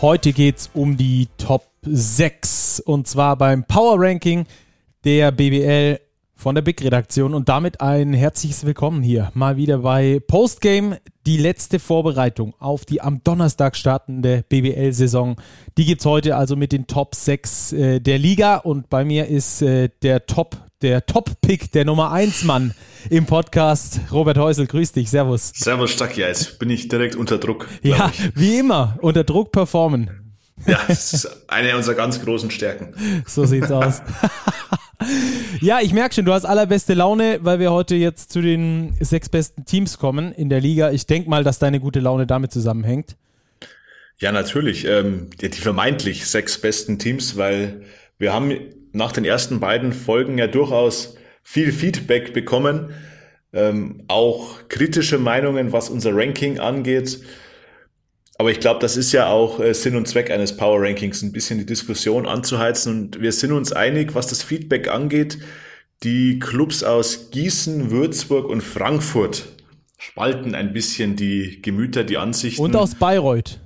Heute geht es um die Top 6 und zwar beim Power Ranking der BBL von der Big Redaktion. Und damit ein herzliches Willkommen hier mal wieder bei Postgame, die letzte Vorbereitung auf die am Donnerstag startende BBL-Saison. Die gibt es heute also mit den Top 6 äh, der Liga. Und bei mir ist äh, der Top, der Top-Pick, der Nummer 1 Mann im Podcast. Robert Häusel, grüß dich, servus. Servus Stacki, jetzt bin ich direkt unter Druck. Ja, ich. wie immer, unter Druck performen. Ja, das ist eine unserer ganz großen Stärken. So sieht's aus. ja, ich merke schon, du hast allerbeste Laune, weil wir heute jetzt zu den sechs besten Teams kommen in der Liga. Ich denke mal, dass deine gute Laune damit zusammenhängt. Ja, natürlich. Ähm, die vermeintlich sechs besten Teams, weil wir haben nach den ersten beiden Folgen ja durchaus viel Feedback bekommen, ähm, auch kritische Meinungen, was unser Ranking angeht. Aber ich glaube, das ist ja auch äh, Sinn und Zweck eines Power Rankings, ein bisschen die Diskussion anzuheizen. Und wir sind uns einig, was das Feedback angeht. Die Clubs aus Gießen, Würzburg und Frankfurt spalten ein bisschen die Gemüter, die Ansichten. Und aus Bayreuth.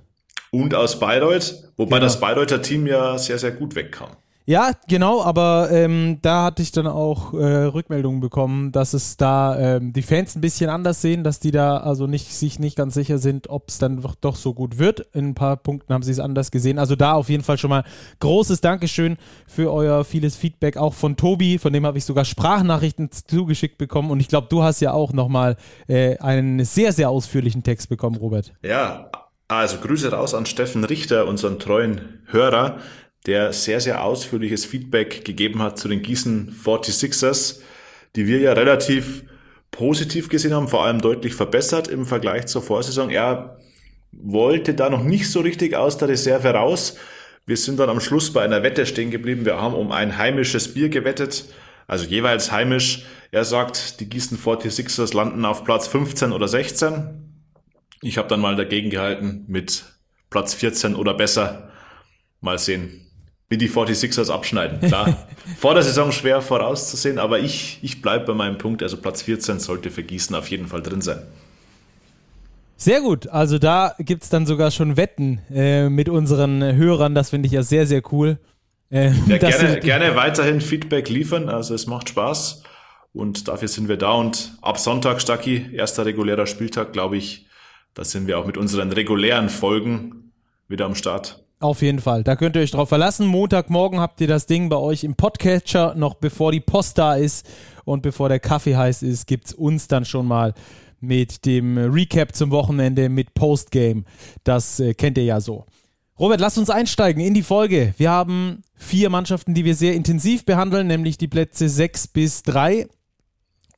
Und aus Bayreuth, wobei genau. das Bayreuther Team ja sehr, sehr gut wegkam. Ja, genau, aber ähm, da hatte ich dann auch äh, Rückmeldungen bekommen, dass es da ähm, die Fans ein bisschen anders sehen, dass die da also nicht sich nicht ganz sicher sind, ob es dann doch, so gut wird. In ein paar Punkten haben sie es anders gesehen. Also da auf jeden Fall schon mal großes Dankeschön für euer vieles Feedback, auch von Tobi, von dem habe ich sogar Sprachnachrichten zugeschickt bekommen und ich glaube, du hast ja auch nochmal äh, einen sehr, sehr ausführlichen Text bekommen, Robert. Ja, also Grüße raus an Steffen Richter, unseren treuen Hörer der sehr, sehr ausführliches Feedback gegeben hat zu den Gießen 46ers, die wir ja relativ positiv gesehen haben, vor allem deutlich verbessert im Vergleich zur Vorsaison. Er wollte da noch nicht so richtig aus der Reserve raus. Wir sind dann am Schluss bei einer Wette stehen geblieben. Wir haben um ein heimisches Bier gewettet, also jeweils heimisch. Er sagt, die Gießen 46ers landen auf Platz 15 oder 16. Ich habe dann mal dagegen gehalten mit Platz 14 oder besser. Mal sehen, wie die 46ers abschneiden. Klar, vor der Saison schwer vorauszusehen, aber ich, ich bleibe bei meinem Punkt. Also Platz 14 sollte für Gießen auf jeden Fall drin sein. Sehr gut, also da gibt es dann sogar schon Wetten äh, mit unseren Hörern. Das finde ich ja sehr, sehr cool. Äh, ja, gerne, gerne weiterhin Feedback liefern. Also es macht Spaß und dafür sind wir da. Und ab Sonntag, Stacki, erster regulärer Spieltag, glaube ich, da sind wir auch mit unseren regulären Folgen wieder am Start. Auf jeden Fall. Da könnt ihr euch drauf verlassen. Montagmorgen habt ihr das Ding bei euch im Podcatcher. Noch bevor die Post da ist und bevor der Kaffee heiß ist, gibt es uns dann schon mal mit dem Recap zum Wochenende mit Postgame. Das äh, kennt ihr ja so. Robert, lass uns einsteigen in die Folge. Wir haben vier Mannschaften, die wir sehr intensiv behandeln, nämlich die Plätze 6 bis 3.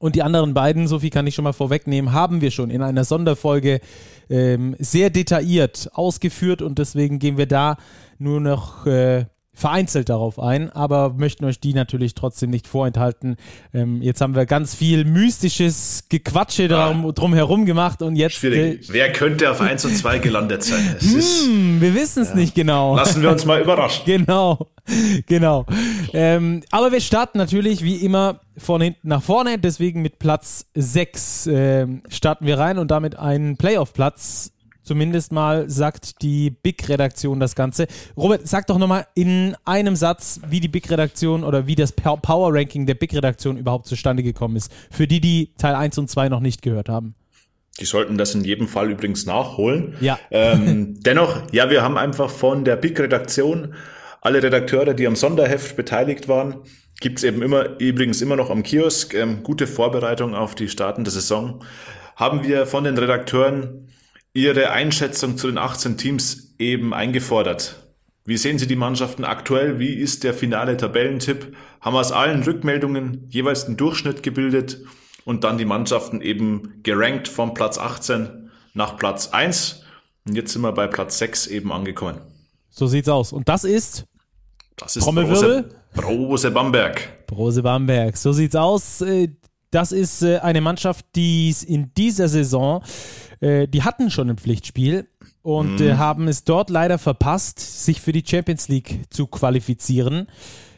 Und die anderen beiden, so viel kann ich schon mal vorwegnehmen, haben wir schon in einer Sonderfolge ähm, sehr detailliert ausgeführt und deswegen gehen wir da nur noch äh, vereinzelt darauf ein, aber möchten euch die natürlich trotzdem nicht vorenthalten. Ähm, jetzt haben wir ganz viel mystisches Gequatsche darum, drumherum gemacht und jetzt. Schwierig. Wer könnte auf 1 und 2 gelandet sein? Hm, wir wissen es ja. nicht genau. Lassen wir uns mal überraschen. genau, genau. Ähm, aber wir starten natürlich wie immer von hinten nach vorne, deswegen mit Platz 6 äh, starten wir rein und damit einen Playoff-Platz Zumindest mal sagt die Big-Redaktion das Ganze. Robert, sag doch nochmal in einem Satz, wie die Big-Redaktion oder wie das Power-Ranking der Big-Redaktion überhaupt zustande gekommen ist. Für die, die Teil 1 und 2 noch nicht gehört haben. Die sollten das in jedem Fall übrigens nachholen. Ja. Ähm, dennoch, ja, wir haben einfach von der Big-Redaktion alle Redakteure, die am Sonderheft beteiligt waren, gibt's eben immer, übrigens immer noch am Kiosk, ähm, gute Vorbereitung auf die startende Saison, haben wir von den Redakteuren Ihre Einschätzung zu den 18 Teams eben eingefordert. Wie sehen Sie die Mannschaften aktuell? Wie ist der finale Tabellentipp? Haben aus allen Rückmeldungen jeweils einen Durchschnitt gebildet und dann die Mannschaften eben gerankt von Platz 18 nach Platz 1. Und jetzt sind wir bei Platz 6 eben angekommen. So sieht's aus. Und das ist? Das ist Brose, Brose Bamberg. Brose Bamberg. So sieht's aus. Äh, das ist äh, eine Mannschaft, die es in dieser Saison äh, die hatten schon ein Pflichtspiel und mhm. haben es dort leider verpasst, sich für die Champions League zu qualifizieren.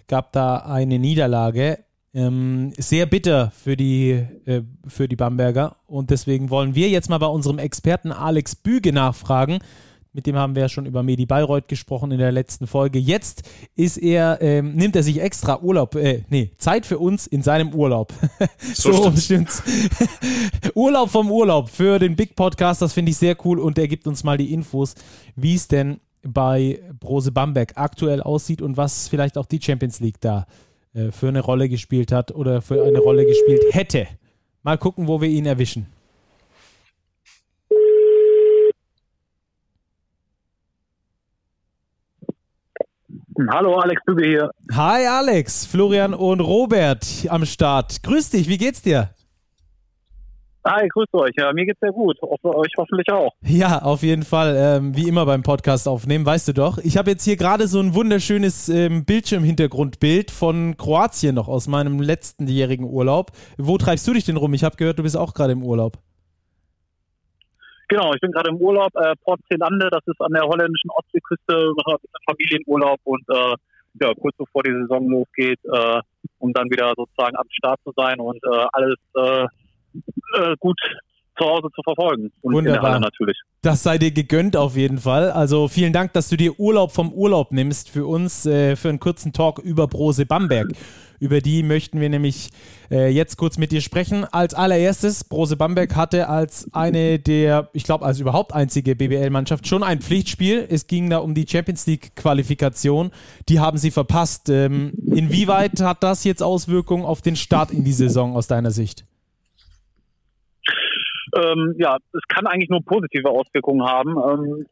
Gab da eine Niederlage. Ähm, sehr bitter für die, für die Bamberger. Und deswegen wollen wir jetzt mal bei unserem Experten Alex Büge nachfragen, Mit dem haben wir ja schon über Medi Bayreuth gesprochen in der letzten Folge. Jetzt ist er, ähm, nimmt er sich extra Urlaub, äh, nee, Zeit für uns in seinem Urlaub. so, so stimmt's. Urlaub vom Urlaub für den Big Podcast, das finde ich sehr cool und er gibt uns mal die Infos, wie es denn bei Brose Bamberg aktuell aussieht und was vielleicht auch die Champions League da äh, für eine Rolle gespielt hat oder für eine Rolle gespielt hätte. Mal gucken, wo wir ihn erwischen. Hallo, Alex Büge hier. Hi Alex, Florian und Robert am Start. Grüß dich, wie geht's dir? Hi, grüß euch. Ja, mir geht's sehr gut. euch hoffentlich auch. Ja, auf jeden Fall. Ähm, wie immer beim Podcast aufnehmen, weißt du doch. Ich habe jetzt hier gerade so ein wunderschönes ähm, Bildschirmhintergrundbild von Kroatien noch aus meinem letztenjährigen Urlaub. Wo treibst du dich denn rum? Ich habe gehört, du bist auch gerade im Urlaub. Genau, ich bin gerade im Urlaub, äh, Port Zelande, das ist an der holländischen Ostseeküste, Familienurlaub und äh, ja, kurz bevor die Saison losgeht, äh, um dann wieder sozusagen am Start zu sein und äh, alles äh, äh, gut zu Hause zu verfolgen. Und Wunderbar. natürlich. Das sei dir gegönnt auf jeden Fall. Also vielen Dank, dass du dir Urlaub vom Urlaub nimmst für uns, äh, für einen kurzen Talk über Brose Bamberg. Über die möchten wir nämlich äh, jetzt kurz mit dir sprechen. Als allererstes, Brose Bamberg hatte als eine der, ich glaube, als überhaupt einzige BBL-Mannschaft schon ein Pflichtspiel. Es ging da um die Champions League-Qualifikation. Die haben sie verpasst. Ähm, inwieweit hat das jetzt Auswirkungen auf den Start in die Saison aus deiner Sicht? ähm, ja, es kann eigentlich nur positive Auswirkungen haben, ähm,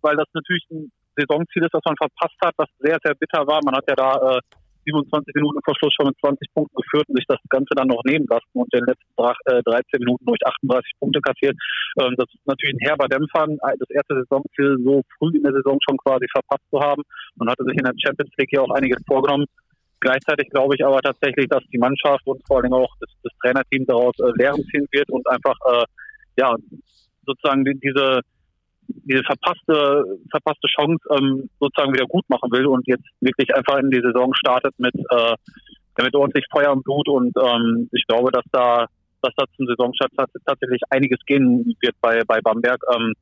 weil das natürlich ein Saisonziel ist, das man verpasst hat, was sehr, sehr bitter war. Man hat ja da äh, 27 Minuten vor Schluss schon mit 20 Punkten geführt und sich das Ganze dann noch nehmen lassen und in den letzten äh, 13 Minuten durch 38 Punkte kassiert. Ähm, das ist natürlich ein herber Dämpfer, das erste Saisonziel so früh in der Saison schon quasi verpasst zu haben. Man hatte sich in der Champions League hier auch einiges vorgenommen. Gleichzeitig glaube ich aber tatsächlich, dass die Mannschaft und vor allem auch das, das Trainerteam daraus äh, Lehren ziehen wird und einfach äh, ja, sozusagen diese, diese verpasste, verpasste Chance ähm, sozusagen wieder gut machen will und jetzt wirklich einfach in die Saison startet mit, äh, mit ordentlich Feuer und Blut und ähm, ich glaube, dass da dass da zum Saisonstart tatsächlich einiges gehen wird bei, bei Bamberg, ähm,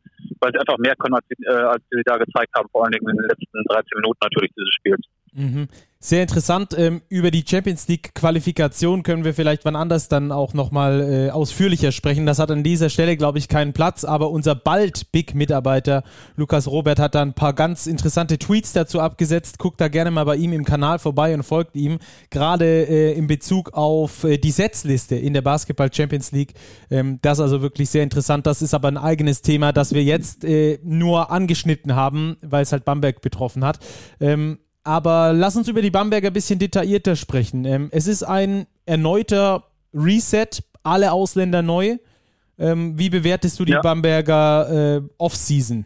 weil sie einfach mehr können, als sie, äh, als sie da gezeigt haben, vor allen Dingen in den letzten 13 Minuten natürlich dieses Spiels. Mhm. Sehr interessant. Ähm, über die Champions League Qualifikation können wir vielleicht wann anders dann auch nochmal äh, ausführlicher sprechen. Das hat an dieser Stelle, glaube ich, keinen Platz. Aber unser bald Big Mitarbeiter Lukas Robert hat da ein paar ganz interessante Tweets dazu abgesetzt. Guckt da gerne mal bei ihm im Kanal vorbei und folgt ihm. Gerade äh, in Bezug auf äh, die Setzliste in der Basketball Champions League. Ähm, das ist also wirklich sehr interessant. Das ist aber ein eigenes Thema, das wir jetzt äh, nur angeschnitten haben, weil es halt Bamberg betroffen hat. Ähm, aber lass uns über die Bamberger ein bisschen detaillierter sprechen. Ähm, es ist ein erneuter Reset, alle Ausländer neu. Ähm, wie bewertest du die ja. Bamberger äh, Offseason?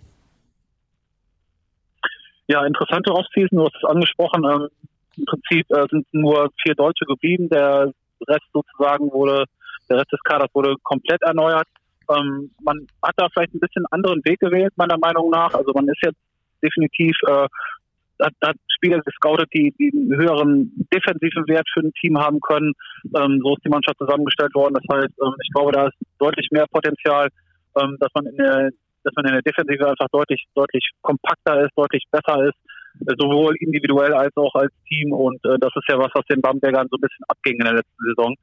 Ja, interessante Offseason, du hast es angesprochen. Ähm, Im Prinzip äh, sind nur vier Deutsche geblieben. Der Rest sozusagen wurde, der Rest des Kaders wurde komplett erneuert. Ähm, man hat da vielleicht ein bisschen anderen Weg gewählt, meiner Meinung nach. Also man ist jetzt definitiv äh, hat, hat Spieler gescoutet, die, einen höheren defensiven Wert für ein Team haben können. Ähm, so ist die Mannschaft zusammengestellt worden. Das heißt, ähm, ich glaube, da ist deutlich mehr Potenzial, ähm, dass man in der dass man in der Defensive einfach deutlich, deutlich kompakter ist, deutlich besser ist, äh, sowohl individuell als auch als Team. Und äh, das ist ja was, was den Bambergern so ein bisschen abging in der letzten Saison,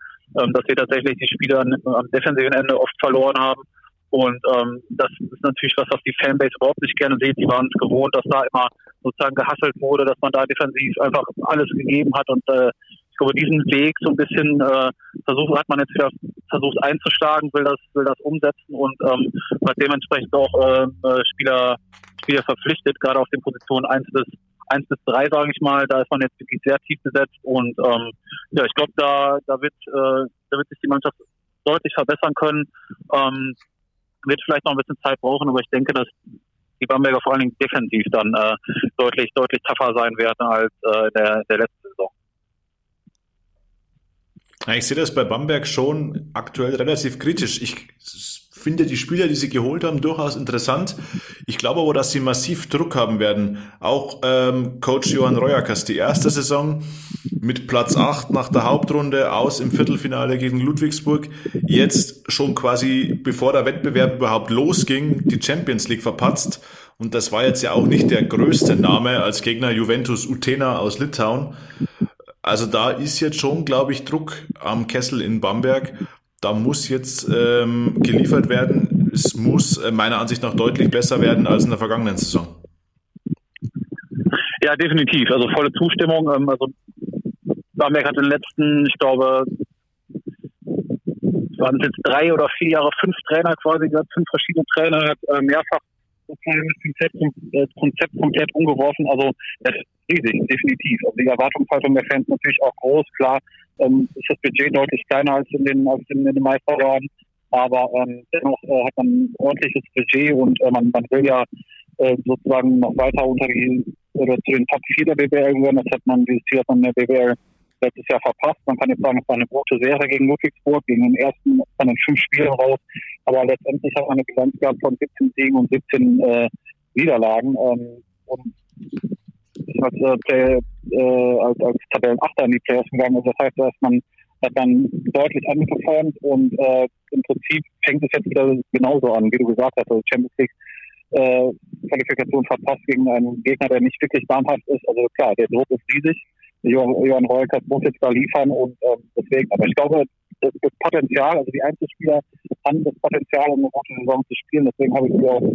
ähm, dass wir tatsächlich die Spieler am defensiven Ende oft verloren haben und ähm, das ist natürlich was, was die Fanbase überhaupt nicht gerne sieht. Die waren es gewohnt, dass da immer sozusagen gehasselt wurde, dass man da defensiv einfach alles gegeben hat. Und äh, ich glaube, diesen Weg so ein bisschen äh, versucht, hat man jetzt wieder versucht einzuschlagen, will das, will das umsetzen und ähm, hat dementsprechend auch äh, äh Spieler, Spieler verpflichtet, gerade auf den Positionen 1 bis 1 bis 3, sage ich mal, da ist man jetzt wirklich sehr tief besetzt und ähm, ja, ich glaube, da, da wird, äh, da wird sich die Mannschaft deutlich verbessern können. Ähm, wird vielleicht noch ein bisschen Zeit brauchen, aber ich denke, dass die Bamberger vor allen Dingen defensiv dann äh, deutlich, deutlich tougher sein werden als äh, der, der letzte Saison. Ich sehe das bei Bamberg schon aktuell relativ kritisch. Ich finde die Spieler, die sie geholt haben, durchaus interessant. Ich glaube aber, dass sie massiv Druck haben werden. Auch ähm, Coach Johann Reuerkers, die erste Saison mit Platz 8 nach der Hauptrunde aus im Viertelfinale gegen Ludwigsburg. Jetzt schon quasi, bevor der Wettbewerb überhaupt losging, die Champions League verpatzt Und das war jetzt ja auch nicht der größte Name als Gegner Juventus Utena aus Litauen. Also da ist jetzt schon, glaube ich, Druck am Kessel in Bamberg. Da muss jetzt ähm, geliefert werden. Es muss äh, meiner Ansicht nach deutlich besser werden als in der vergangenen Saison. Ja, definitiv. Also volle Zustimmung. Ähm, also Bamberg hat in den letzten, ich glaube, waren es jetzt drei oder vier Jahre, fünf Trainer quasi gehabt, fünf verschiedene Trainer, hat äh, mehrfach das Konzept, das Konzept komplett umgeworfen. Also das ist riesig, definitiv. Also die Erwartungshaltung der Fans natürlich auch groß. Klar ähm, ist das Budget deutlich kleiner als in den, als in, in den Meisterjahren, aber ähm, dennoch äh, hat man ein ordentliches Budget und äh, man, man will ja äh, sozusagen noch weiter unter die oder zu den Top 4 der BBL gehören. Das hat man dieses Jahr von der BBL letztes Jahr verpasst. Man kann jetzt sagen, es war eine gute Serie gegen Ludwigsburg, gegen den ersten von den fünf Spielen raus. Aber letztendlich hat man eine Bilanz gehabt von 17 Siegen und 17 äh, Niederlagen. Ähm, und als, äh, äh, als, als Tabellenachter in die Playoffs gegangen ist. Das heißt, dass man hat dann deutlich angeperformt und äh, im Prinzip fängt es jetzt wieder genauso an, wie du gesagt hast, also Champions League äh, Qualifikation verpasst gegen einen Gegner, der nicht wirklich namhaft ist. Also klar, der Druck ist riesig. Johann Reukert muss jetzt da liefern und ähm, deswegen. Aber ich glaube, das, das Potenzial, also die Einzelspieler haben das Potenzial, um eine gute Saison zu spielen. Deswegen habe ich sie auch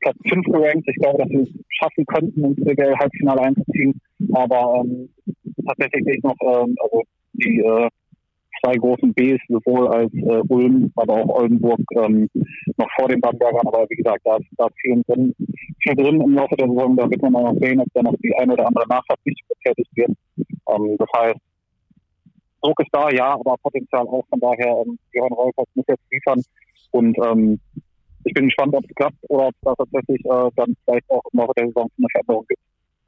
Platz 5 gerankt. Ich glaube, dass sie es schaffen könnten, ins BWL-Halbfinale einzuziehen. Aber ähm, tatsächlich sehe ich noch ähm, also die äh, zwei großen Bs, sowohl als äh, Ulm, aber auch Oldenburg ähm, noch vor den Bambergern. Aber wie gesagt, da da viel drin, viel drin im Laufe der Saison. Da wird man auch sehen, ob da noch die eine oder andere Nachschaft nicht betätigt wird. Ähm, das heißt, Druck ist da, ja, aber Potenzial auch. Von daher, ähm, Johann Reukers muss jetzt liefern. Und ähm, ich bin gespannt, ob es klappt oder ob es da tatsächlich äh, dann vielleicht auch im Laufe der Saison eine Veränderung gibt.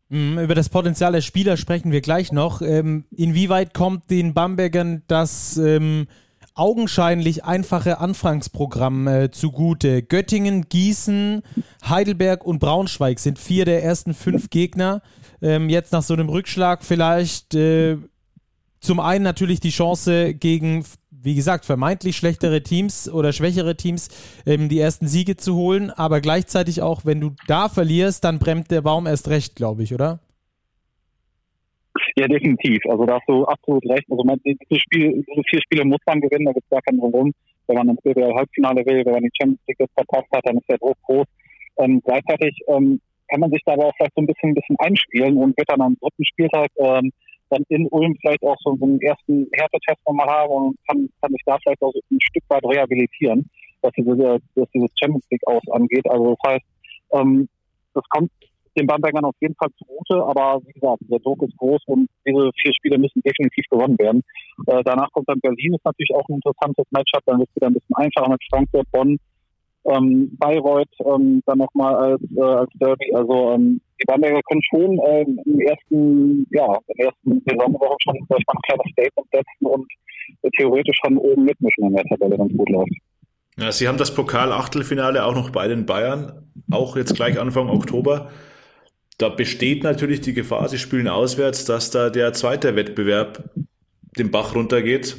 Mhm, über das Potenzial der Spieler sprechen wir gleich noch. Ähm, inwieweit kommt den Bambergern das ähm, augenscheinlich einfache Anfangsprogramm äh, zugute? Göttingen, Gießen, Heidelberg und Braunschweig sind vier der ersten fünf Gegner. Ähm, jetzt nach so einem Rückschlag vielleicht äh, zum einen natürlich die Chance gegen wie gesagt, vermeintlich schlechtere Teams oder schwächere Teams ähm, die ersten Siege zu holen, aber gleichzeitig auch, wenn du da verlierst, dann bremst der Baum erst recht, glaube ich, oder? Ja, definitiv. Also da hast du absolut recht. Also man, diese, Spiel, diese vier Spiele muss man gewinnen, da gibt es gar keinen Warum. Wenn man ins BWL-Halbfinale will, wenn man die Champions League verpasst hat, dann ist der Druck groß. Ähm, gleichzeitig ähm, kann man sich da aber auch vielleicht so ein bisschen, ein bisschen einspielen und wird dann am dritten Spieltag ähm, dann in Ulm vielleicht auch so, einen ersten Härtetest nochmal haben und kann, kann mich da vielleicht auch ein Stück weit rehabilitieren, was diese, was dieses Champions League aus angeht. Also das heißt, ähm, das kommt den Bambergern auf jeden Fall zugute, aber wie gesagt, der Druck ist groß und diese vier Spiele müssen definitiv gewonnen werden. Äh, danach kommt dann Berlin, ist natürlich auch ein interessantes Matchup, dann wird es wieder ein bisschen einfacher mit Frankfurt, Bonn, ähm, Bayreuth ähm, dann nochmal als, äh, als Derby. Also ähm, die Bamberger können schon äh, im ersten, ja, im ersten Saisonwoche schon vielleicht mal ein kleines Statement setzen und äh, theoretisch schon oben mitmischen in der Tabelle, wenn es gut läuft. Ja, Sie haben das Pokal-Achtelfinale auch noch bei den Bayern, auch jetzt gleich Anfang Oktober. Da besteht natürlich die Gefahr, Sie spielen auswärts, dass da der zweite Wettbewerb den Bach runtergeht.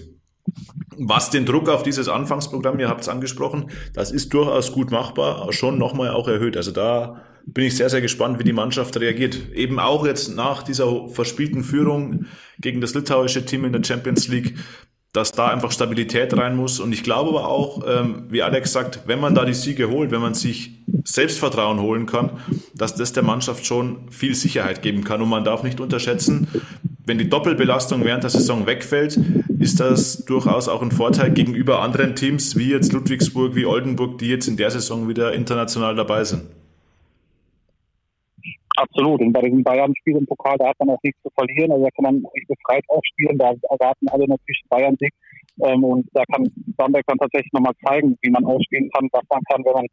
Was den Druck auf dieses Anfangsprogramm, ihr habt es angesprochen, das ist durchaus gut machbar, schon nochmal auch erhöht. Also da bin ich sehr, sehr gespannt, wie die Mannschaft reagiert. Eben auch jetzt nach dieser verspielten Führung gegen das litauische Team in der Champions League, dass da einfach Stabilität rein muss. Und ich glaube aber auch, ähm, wie Alex sagt, wenn man da die Siege holt, wenn man sich Selbstvertrauen holen kann, dass das der Mannschaft schon viel Sicherheit geben kann. Und man darf nicht unterschätzen, wenn die Doppelbelastung während der Saison wegfällt, ist das durchaus auch ein Vorteil gegenüber anderen Teams wie jetzt Ludwigsburg, wie Oldenburg, die jetzt in der Saison wieder international dabei sind. Absolut. Und bei diesem Bayern-Spiel im Pokal, da hat man auch nichts zu verlieren. Also da kann man befreit aufspielen. Da erwarten alle natürlich Bayern-Sieg. Ähm, und da kann Bamberg dann tatsächlich nochmal zeigen, wie man ausspielen kann, was man kann, wenn man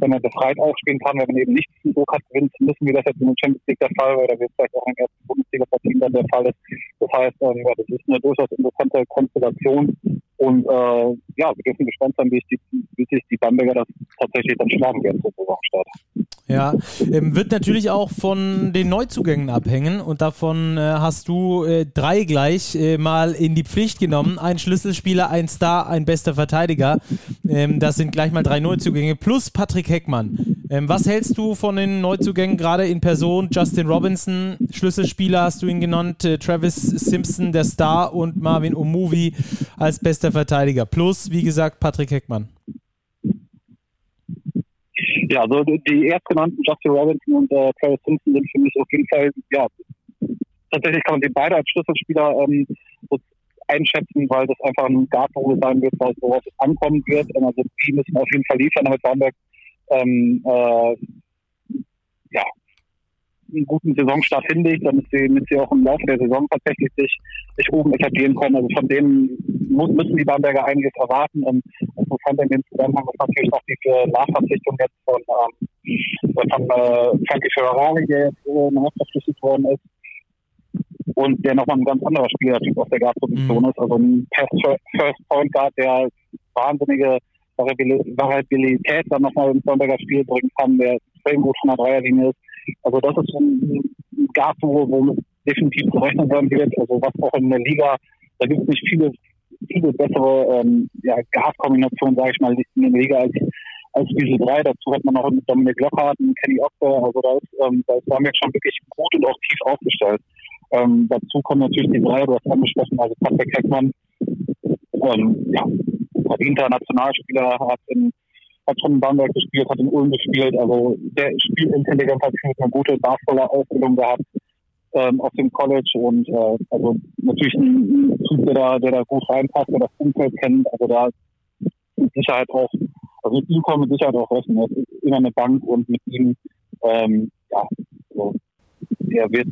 wenn man befreit aufspielen kann, wenn man eben nicht den Druck hat, gewinnen zu müssen, wie das jetzt in der Champions League der Fall oder es vielleicht auch in den ersten Bundesliga-Partien dann der Fall ist. Das heißt, ähm, ja, das ist eine durchaus interessante Konstellation. Und äh, ja, wir dürfen gespannt sein, wie, die, wie sich die Bamberger das tatsächlich dann schlagen werden zum Saisonstart. Ja, ähm, wird natürlich auch von den Neuzugängen abhängen und davon äh, hast du äh, drei gleich äh, mal in die Pflicht genommen. Ein Schlüsselspieler, ein Star, ein bester Verteidiger. Ähm, das sind gleich mal drei Neuzugänge plus Patrick Heckmann. Ähm, was hältst du von den Neuzugängen gerade in Person? Justin Robinson, Schlüsselspieler hast du ihn genannt, äh, Travis Simpson, der Star und Marvin Omuvi als bester Verteidiger. Plus, wie gesagt, Patrick Heckmann. Ja, also die erstgenannten Justin Robinson und äh, Travis Simpson sind für mich auf jeden Fall, ja, tatsächlich kann man die beide als Schlüsselspieler ähm, einschätzen, weil das einfach ein Guardrole sein wird, worauf es ankommen wird. Also die müssen auf jeden Fall liefern, damit Bamberg ähm, äh, ja, einen guten Saisonstart hinlegt, damit sie, damit sie auch im Laufe der Saison tatsächlich sich, sich oben etablieren können. Also von denen müssen die Bamberger einiges erwarten. Und interessant in dem Zusammenhang ist natürlich noch die Nachverpflichtung jetzt von, ähm, von äh, Frankie Ferrari, der jetzt äh, nachverpflichtet worden ist. Und der nochmal ein ganz anderer Spielertyp auf der Guard-Position mhm. ist. Also ein First Point Guard, der wahnsinnige Variabilität dann nochmal ins Bamberger Spiel bringen kann, der extrem gut von der Dreierlinie ist also das ist ein Gas, wo, wo definitiv rechnen sein wird. Also was auch in der Liga, da gibt es nicht viele, viele bessere ähm, ja, Gaskombinationen, sage ich mal, in der Liga als, als diese drei. Dazu hat man noch mit Dominik Lockhart und Kenny Ocker. Also da ist, ähm, da schon wirklich gut und auch tief aufgestellt. Ähm, dazu kommen natürlich die drei, du hast angesprochen, also Patrick Heckmann, ähm, ja, verdienter Nationalspieler, hat in hat schon in Bamberg gespielt, hat in Ulm gespielt. Also der Spielintelligenz hat eine gute Basketball-Ausbildung gehabt ähm, auf dem College und äh, also natürlich ein Typ, der da, der da gut reinpasst, der das Umfeld kennt. Also da mit Sicherheit auch, also mit ihm kommen mit Sicherheit auch rechnen. Er ist immer eine Bank und mit ihm, ähm, ja, also, er wird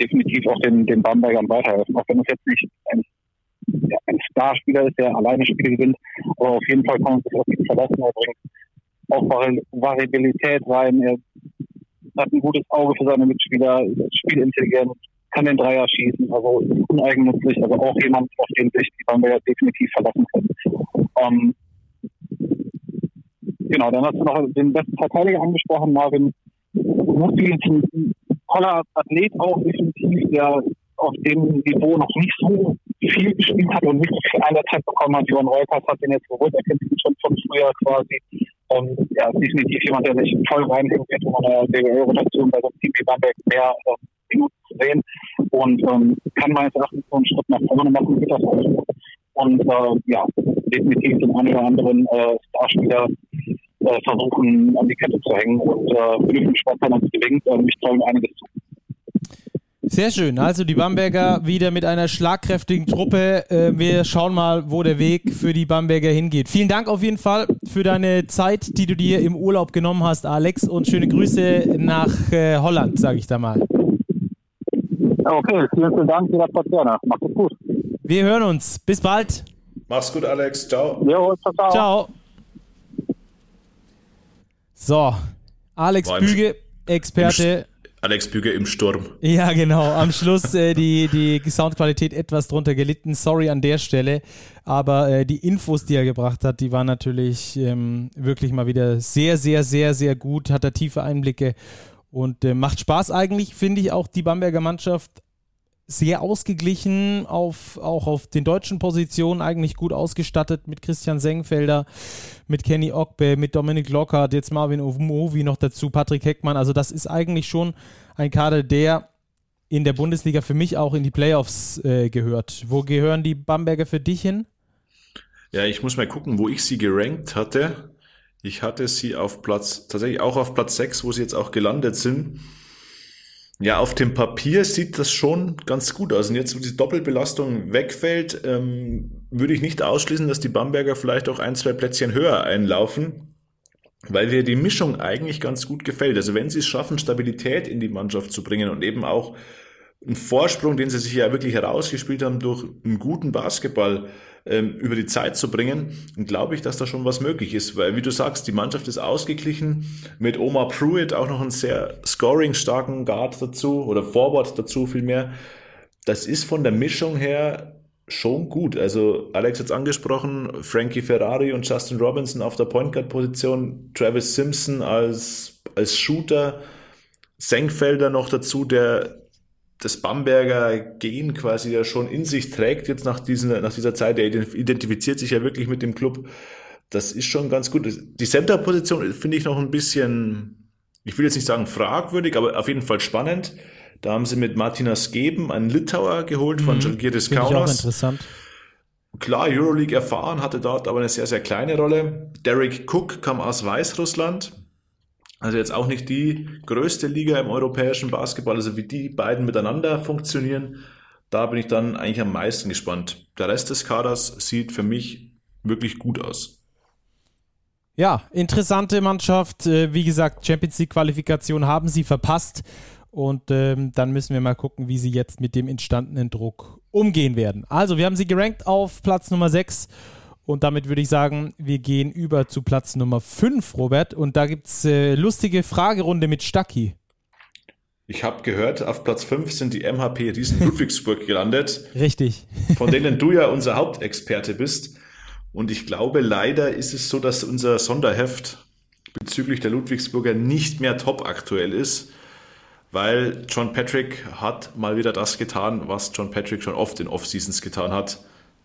definitiv auch den, den Bambergern weiterhelfen, auch wenn es jetzt nicht ein ja, ein Starspieler ist, der alleine Spiele gewinnt. Aber auf jeden Fall kann man sich auf ihn verlassen. Er bringt auch Variabilität rein. Er hat ein gutes Auge für seine Mitspieler, spielintelligent, kann den Dreier schießen, also uneigennützig, also auch jemand, auf den sich die Bamberger definitiv verlassen können. Ähm, genau, dann hast du noch den besten Verteidiger angesprochen, Marvin Mutti ist ein toller Athlet auch definitiv, der auf dem Niveau noch nicht so viel gespielt hat und nicht viel Einsatzzeit bekommen hat. Johann Reukers hat den jetzt geholt, er kennt ihn schon von früher quasi. Ähm, ja, definitiv jemand, der sich voll reinhängt wird, um eine DWL-Rotation bei so einem Team wie Bamberg mehr äh, Minuten zu sehen und ähm, kann meines Erachtens so einen Schritt nach vorne machen, wird das auch. Und äh, ja, definitiv den einen oder anderen äh, Starspieler äh, versuchen, an die Kette zu hängen und äh, für den Sport, wenn es gelingt, äh, mich trauen einiges zu. Sehr schön. Also die Bamberger wieder mit einer schlagkräftigen Truppe. Äh, wir schauen mal, wo der Weg für die Bamberger hingeht. Vielen Dank auf jeden Fall für deine Zeit, die du dir im Urlaub genommen hast, Alex. Und schöne Grüße nach äh, Holland, sage ich da mal. Okay, vielen, vielen Dank. Jederzeit gerne. Macht es gut. Wir hören uns. Bis bald. Mach's gut, Alex. Ciao. Jo, ciao, ciao. Ciao. So, Alex Büge, Experte Alex Büger im Sturm. Ja, genau. Am Schluss äh, die, die Soundqualität etwas drunter gelitten. Sorry an der Stelle. Aber äh, die Infos, die er gebracht hat, die waren natürlich ähm, wirklich mal wieder sehr, sehr, sehr, sehr gut. Hat er tiefe Einblicke und äh, macht Spaß eigentlich, finde ich, auch die Bamberger Mannschaft sehr ausgeglichen, auf, auch auf den deutschen Positionen eigentlich gut ausgestattet mit Christian Sengfelder, mit Kenny Ogbe, mit Dominik Lockhart, jetzt Marvin Omovi noch dazu, Patrick Heckmann. Also das ist eigentlich schon ein Kader, der in der Bundesliga für mich auch in die Playoffs äh, gehört. Wo gehören die Bamberger für dich hin? Ja, ich muss mal gucken, wo ich sie gerankt hatte. Ich hatte sie auf Platz, tatsächlich auch auf Platz 6, wo sie jetzt auch gelandet sind. Ja, auf dem Papier sieht das schon ganz gut aus. Und jetzt, wo die Doppelbelastung wegfällt, ähm, würde ich nicht ausschließen, dass die Bamberger vielleicht auch ein, zwei Plätzchen höher einlaufen, weil mir die Mischung eigentlich ganz gut gefällt. Also wenn sie es schaffen, Stabilität in die Mannschaft zu bringen und eben auch einen Vorsprung, den sie sich ja wirklich herausgespielt haben, durch einen guten Basketball ähm, über die Zeit zu bringen, glaube ich, dass da schon was möglich ist. Weil, wie du sagst, die Mannschaft ist ausgeglichen. Mit Omar Pruitt auch noch einen sehr scoring-starken Guard dazu oder Forward dazu vielmehr. Das ist von der Mischung her schon gut. Also Alex hat es angesprochen, Frankie Ferrari und Justin Robinson auf der Point Guard Position, Travis Simpson als als Shooter. Senkfelder noch dazu, der das Bamberger Gen quasi ja schon in sich trägt, jetzt nach, diesen, nach dieser Zeit. Er identifiziert sich ja wirklich mit dem Club. Das ist schon ganz gut. Die Center-Position finde ich noch ein bisschen, ich will jetzt nicht sagen fragwürdig, aber auf jeden Fall spannend. Da haben sie mit Martina Skeben einen Litauer geholt von mhm, Žalgiris Kaunas. auch interessant. Klar, Euroleague erfahren, hatte dort aber eine sehr, sehr kleine Rolle. Derek Cook kam aus Weißrussland. Also jetzt auch nicht die größte Liga im europäischen Basketball, also wie die beiden miteinander funktionieren. Da bin ich dann eigentlich am meisten gespannt. Der Rest des Kaders sieht für mich wirklich gut aus. Ja, interessante Mannschaft. Äh, wie gesagt, Champions League Qualifikation haben sie verpasst. Und ähm, dann müssen wir mal gucken, wie sie jetzt mit dem entstandenen Druck umgehen werden. Also, wir haben sie gerankt auf Platz Nummer 6. Und damit würde ich sagen, wir gehen über zu Platz Nummer 5, Robert. Und da gibt es äh, lustige Fragerunde mit Stacki. Ich habe gehört, auf Platz 5 sind die MHP Riesen Ludwigsburg gelandet. Richtig. von denen du ja unser Hauptexperte bist. Und ich glaube, leider ist es so, dass unser Sonderheft bezüglich der Ludwigsburger nicht mehr top aktuell ist weil John Patrick hat mal wieder das getan, was John Patrick schon oft in Off-Seasons getan hat,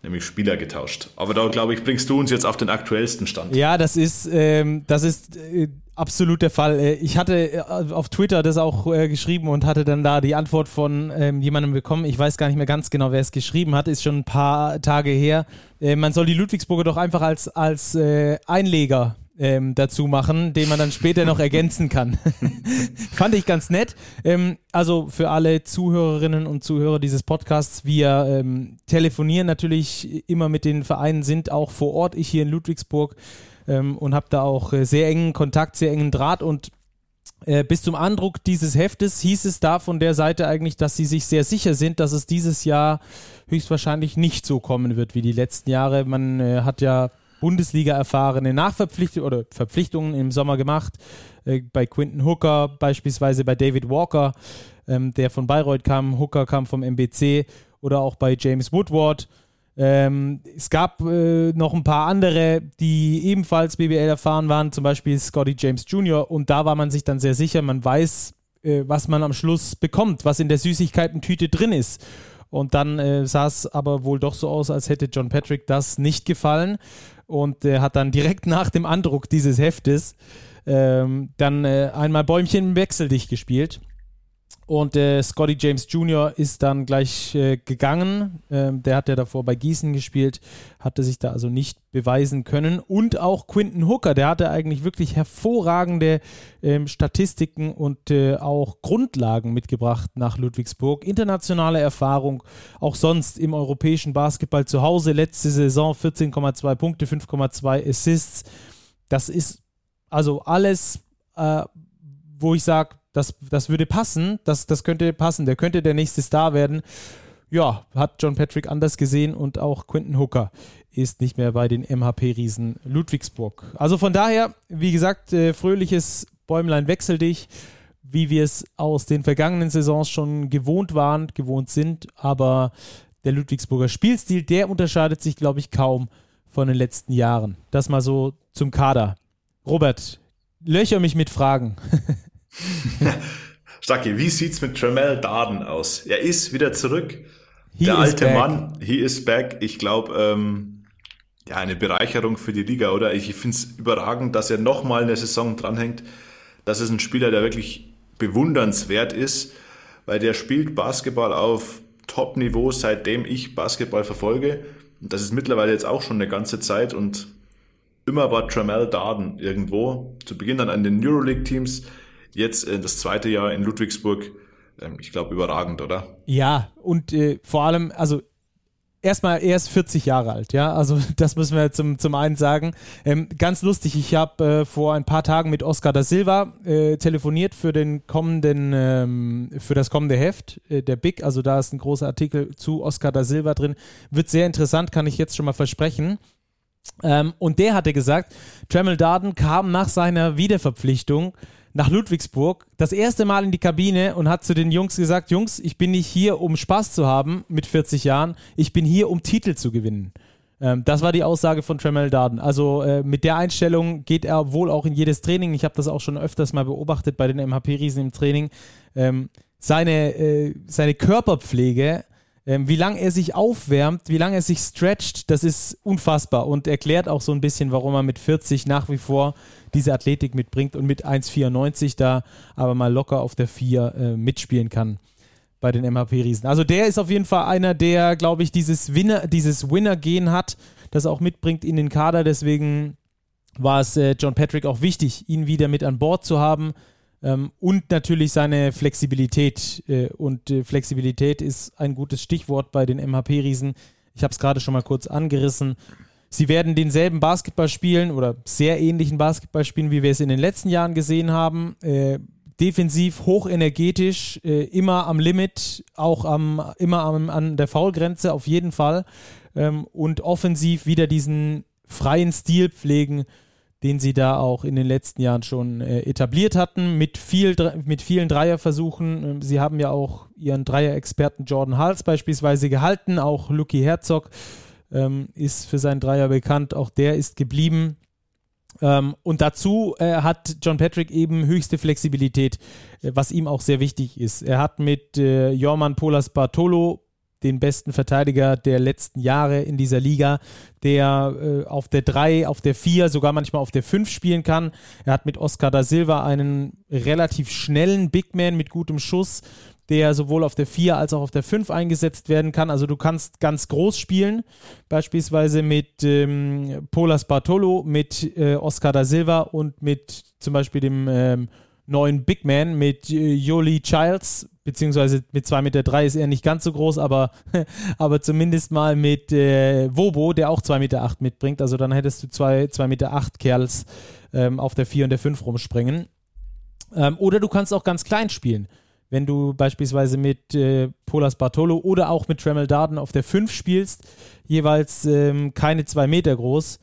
nämlich Spieler getauscht. Aber da glaube ich, bringst du uns jetzt auf den aktuellsten Stand. Ja, das ist, ähm, das ist äh, absolut der Fall. Äh, ich hatte äh, auf Twitter das auch äh, geschrieben und hatte dann da die Antwort von ähm, jemandem bekommen. Ich weiß gar nicht mehr ganz genau, wer es geschrieben hat, ist schon ein paar Tage her. Äh, man soll die Ludwigsburger doch einfach als, als äh, Einleger ähm, dazu machen, den man dann später noch ergänzen kann. Fand ich ganz nett. Ähm, also für alle Zuhörerinnen und Zuhörer dieses Podcasts, wir ähm, telefonieren natürlich immer mit den Vereinen, sind auch vor Ort, ich hier in Ludwigsburg ähm, und habe da auch äh, sehr engen Kontakt, sehr engen Draht und äh, bis zum Andruck dieses Heftes hieß es da von der Seite eigentlich, dass sie sich sehr sicher sind, dass es dieses Jahr höchstwahrscheinlich nicht so kommen wird wie die letzten Jahre. Man äh, hat ja Bundesliga erfahrene Nachverpflichtungen oder Verpflichtungen im Sommer gemacht. Äh, bei Quinton Hooker, beispielsweise bei David Walker, ähm, der von Bayreuth kam, Hooker kam vom MBC oder auch bei James Woodward. Ähm, es gab äh, noch ein paar andere, die ebenfalls BBL erfahren waren, zum Beispiel Scotty James Jr. Und da war man sich dann sehr sicher, man weiß, äh, was man am Schluss bekommt, was in der Süßigkeiten-Tüte drin ist. Und dann äh, sah es aber wohl doch so aus, als hätte John Patrick das nicht gefallen und äh, hat dann direkt nach dem Andruck dieses Heftes ähm, dann äh, einmal Bäumchen wechseldicht gespielt. Und äh, Scotty James Jr. ist dann gleich äh, gegangen. Ähm, der hat ja davor bei Gießen gespielt, hatte sich da also nicht beweisen können. Und auch Quinton Hooker, der hatte eigentlich wirklich hervorragende ähm, Statistiken und äh, auch Grundlagen mitgebracht nach Ludwigsburg. Internationale Erfahrung, auch sonst im europäischen Basketball zu Hause. Letzte Saison 14,2 Punkte, 5,2 Assists. Das ist also alles, äh, wo ich sage, das, das würde passen, das, das könnte passen, der könnte der nächste Star werden. Ja, hat John Patrick anders gesehen und auch Quinton Hooker ist nicht mehr bei den MHP-Riesen Ludwigsburg. Also von daher, wie gesagt, äh, fröhliches Bäumlein wechsel dich, wie wir es aus den vergangenen Saisons schon gewohnt waren, gewohnt sind, aber der Ludwigsburger Spielstil, der unterscheidet sich, glaube ich, kaum von den letzten Jahren. Das mal so zum Kader. Robert, löcher mich mit Fragen. Stacki, wie sieht's mit Tremel Darden aus? Er ist wieder zurück. He Der alte back. Mann, he is back. Ich glaube, ähm, ja, eine Bereicherung für die Liga, oder? Ich finde es überragend, dass er nochmal eine Saison dranhängt. Das ist ein Spieler, der wirklich bewundernswert ist, weil der spielt Basketball auf Top-Niveau, seitdem ich Basketball verfolge. Und das ist mittlerweile jetzt auch schon eine ganze Zeit und immer war Tremel Darden irgendwo. Zu Beginn dann an den Euroleague-Teams Jetzt äh, das zweite Jahr in Ludwigsburg. Ähm, ich glaube, überragend, oder? Ja, und äh, vor allem, also erstmal, er ist 40 Jahre alt, ja, also das müssen wir zum, zum einen sagen. Ähm, ganz lustig, ich habe äh, vor ein paar Tagen mit Oscar da Silva äh, telefoniert für den kommenden, ähm, für das kommende Heft, äh, der Big, also da ist ein großer Artikel zu Oscar da Silva drin. Wird sehr interessant, kann ich jetzt schon mal versprechen. Ähm, und der hatte gesagt, Tremel Darden kam nach seiner Wiederverpflichtung nach Ludwigsburg, das erste Mal in die Kabine und hat zu den Jungs gesagt, Jungs, ich bin nicht hier, um Spaß zu haben mit 40 Jahren, ich bin hier, um Titel zu gewinnen. Ähm, das war die Aussage von Tremel Darden. Also äh, mit der Einstellung geht er wohl auch in jedes Training. Ich habe das auch schon öfters mal beobachtet bei den MHP-Riesen im Training. Ähm, seine, äh, seine Körperpflege, ähm, wie lange er sich aufwärmt, wie lange er sich stretcht, das ist unfassbar und erklärt auch so ein bisschen, warum er mit 40 nach wie vor diese Athletik mitbringt und mit 1,94 da aber mal locker auf der 4 äh, mitspielen kann bei den MHP-Riesen. Also der ist auf jeden Fall einer, der, glaube ich, dieses Winner, dieses Winner-Gen hat, das auch mitbringt in den Kader. Deswegen war es äh, John Patrick auch wichtig, ihn wieder mit an Bord zu haben. Ähm, und natürlich seine Flexibilität. Äh, und äh, Flexibilität ist ein gutes Stichwort bei den MHP-Riesen. Ich habe es gerade schon mal kurz angerissen. Sie werden denselben Basketball spielen oder sehr ähnlichen Basketball spielen, wie wir es in den letzten Jahren gesehen haben. Äh, defensiv hochenergetisch, äh, immer am Limit, auch am, immer am, an der Foulgrenze auf jeden Fall. Ähm, und offensiv wieder diesen freien Stil pflegen, den sie da auch in den letzten Jahren schon äh, etabliert hatten, mit, viel, mit vielen Dreierversuchen. Ähm, sie haben ja auch ihren Dreier-Experten Jordan Hals beispielsweise gehalten, auch Lucky Herzog ähm, ist für seinen Dreier bekannt, auch der ist geblieben. Ähm, und dazu äh, hat John Patrick eben höchste Flexibilität, äh, was ihm auch sehr wichtig ist. Er hat mit äh, Jorman Polas Bartolo den besten Verteidiger der letzten Jahre in dieser Liga, der äh, auf der 3, auf der 4, sogar manchmal auf der 5 spielen kann. Er hat mit Oscar da Silva einen relativ schnellen Big Man mit gutem Schuss, der sowohl auf der 4 als auch auf der 5 eingesetzt werden kann. Also du kannst ganz groß spielen, beispielsweise mit ähm, Polas Bartolo, mit äh, Oscar da Silva und mit zum Beispiel dem ähm, neuen Big Man mit äh, Yoli Childs, beziehungsweise mit 2,3 Meter drei ist er nicht ganz so groß, aber, aber zumindest mal mit äh, Wobo, der auch 2,8 Meter acht mitbringt. Also dann hättest du zwei 2,8 Meter acht Kerls ähm, auf der 4 und der 5 rumspringen. Ähm, oder du kannst auch ganz klein spielen wenn du beispielsweise mit äh, Polas Bartolo oder auch mit Tremel Darden auf der 5 spielst, jeweils ähm, keine zwei Meter groß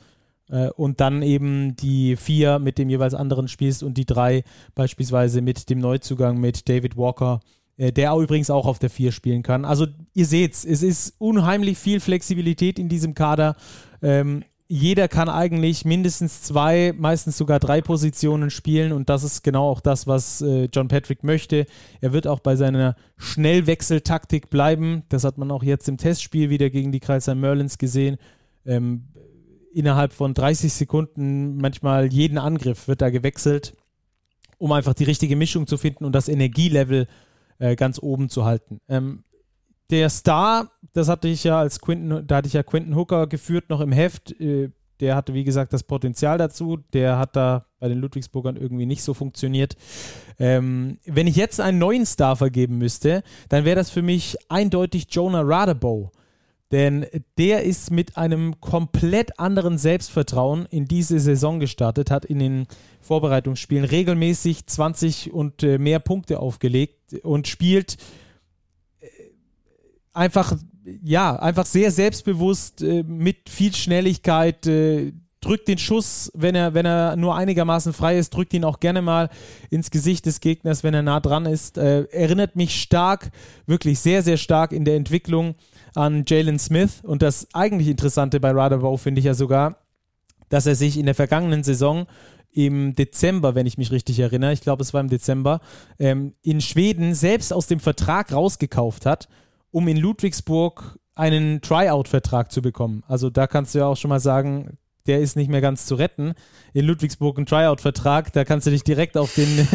äh, und dann eben die 4 mit dem jeweils anderen spielst und die 3 beispielsweise mit dem Neuzugang mit David Walker, äh, der übrigens auch auf der 4 spielen kann. Also ihr seht's, es ist unheimlich viel Flexibilität in diesem Kader. Ähm, jeder kann eigentlich mindestens zwei, meistens sogar drei Positionen spielen und das ist genau auch das, was äh, John Patrick möchte. Er wird auch bei seiner Schnellwechseltaktik bleiben. Das hat man auch jetzt im Testspiel wieder gegen die Kreisheim Merlins gesehen. Ähm, innerhalb von 30 Sekunden manchmal jeden Angriff wird da gewechselt, um einfach die richtige Mischung zu finden und das Energielevel äh, ganz oben zu halten. Ähm, der Star, das hatte ich ja als Quinton, da hatte ich ja Quinton Hooker geführt noch im Heft. Äh, der hatte, wie gesagt, das Potenzial dazu. Der hat da bei den Ludwigsburgern irgendwie nicht so funktioniert. Ähm, wenn ich jetzt einen neuen Star vergeben müsste, dann wäre das für mich eindeutig Jonah Radebow. Denn der ist mit einem komplett anderen Selbstvertrauen in diese Saison gestartet, hat in den Vorbereitungsspielen regelmäßig 20 und äh, mehr Punkte aufgelegt und spielt einfach, ja, einfach sehr selbstbewusst, äh, mit viel Schnelligkeit, äh, drückt den Schuss, wenn er, wenn er nur einigermaßen frei ist, drückt ihn auch gerne mal ins Gesicht des Gegners, wenn er nah dran ist. Äh, erinnert mich stark, wirklich sehr, sehr stark in der Entwicklung an Jalen Smith. Und das eigentlich Interessante bei Radarbow finde ich ja sogar, dass er sich in der vergangenen Saison im Dezember, wenn ich mich richtig erinnere, ich glaube es war im Dezember, ähm, in Schweden selbst aus dem Vertrag rausgekauft hat um in Ludwigsburg einen Tryout-Vertrag zu bekommen. Also da kannst du ja auch schon mal sagen, der ist nicht mehr ganz zu retten. In Ludwigsburg ein Tryout-Vertrag, da kannst du dich direkt auf den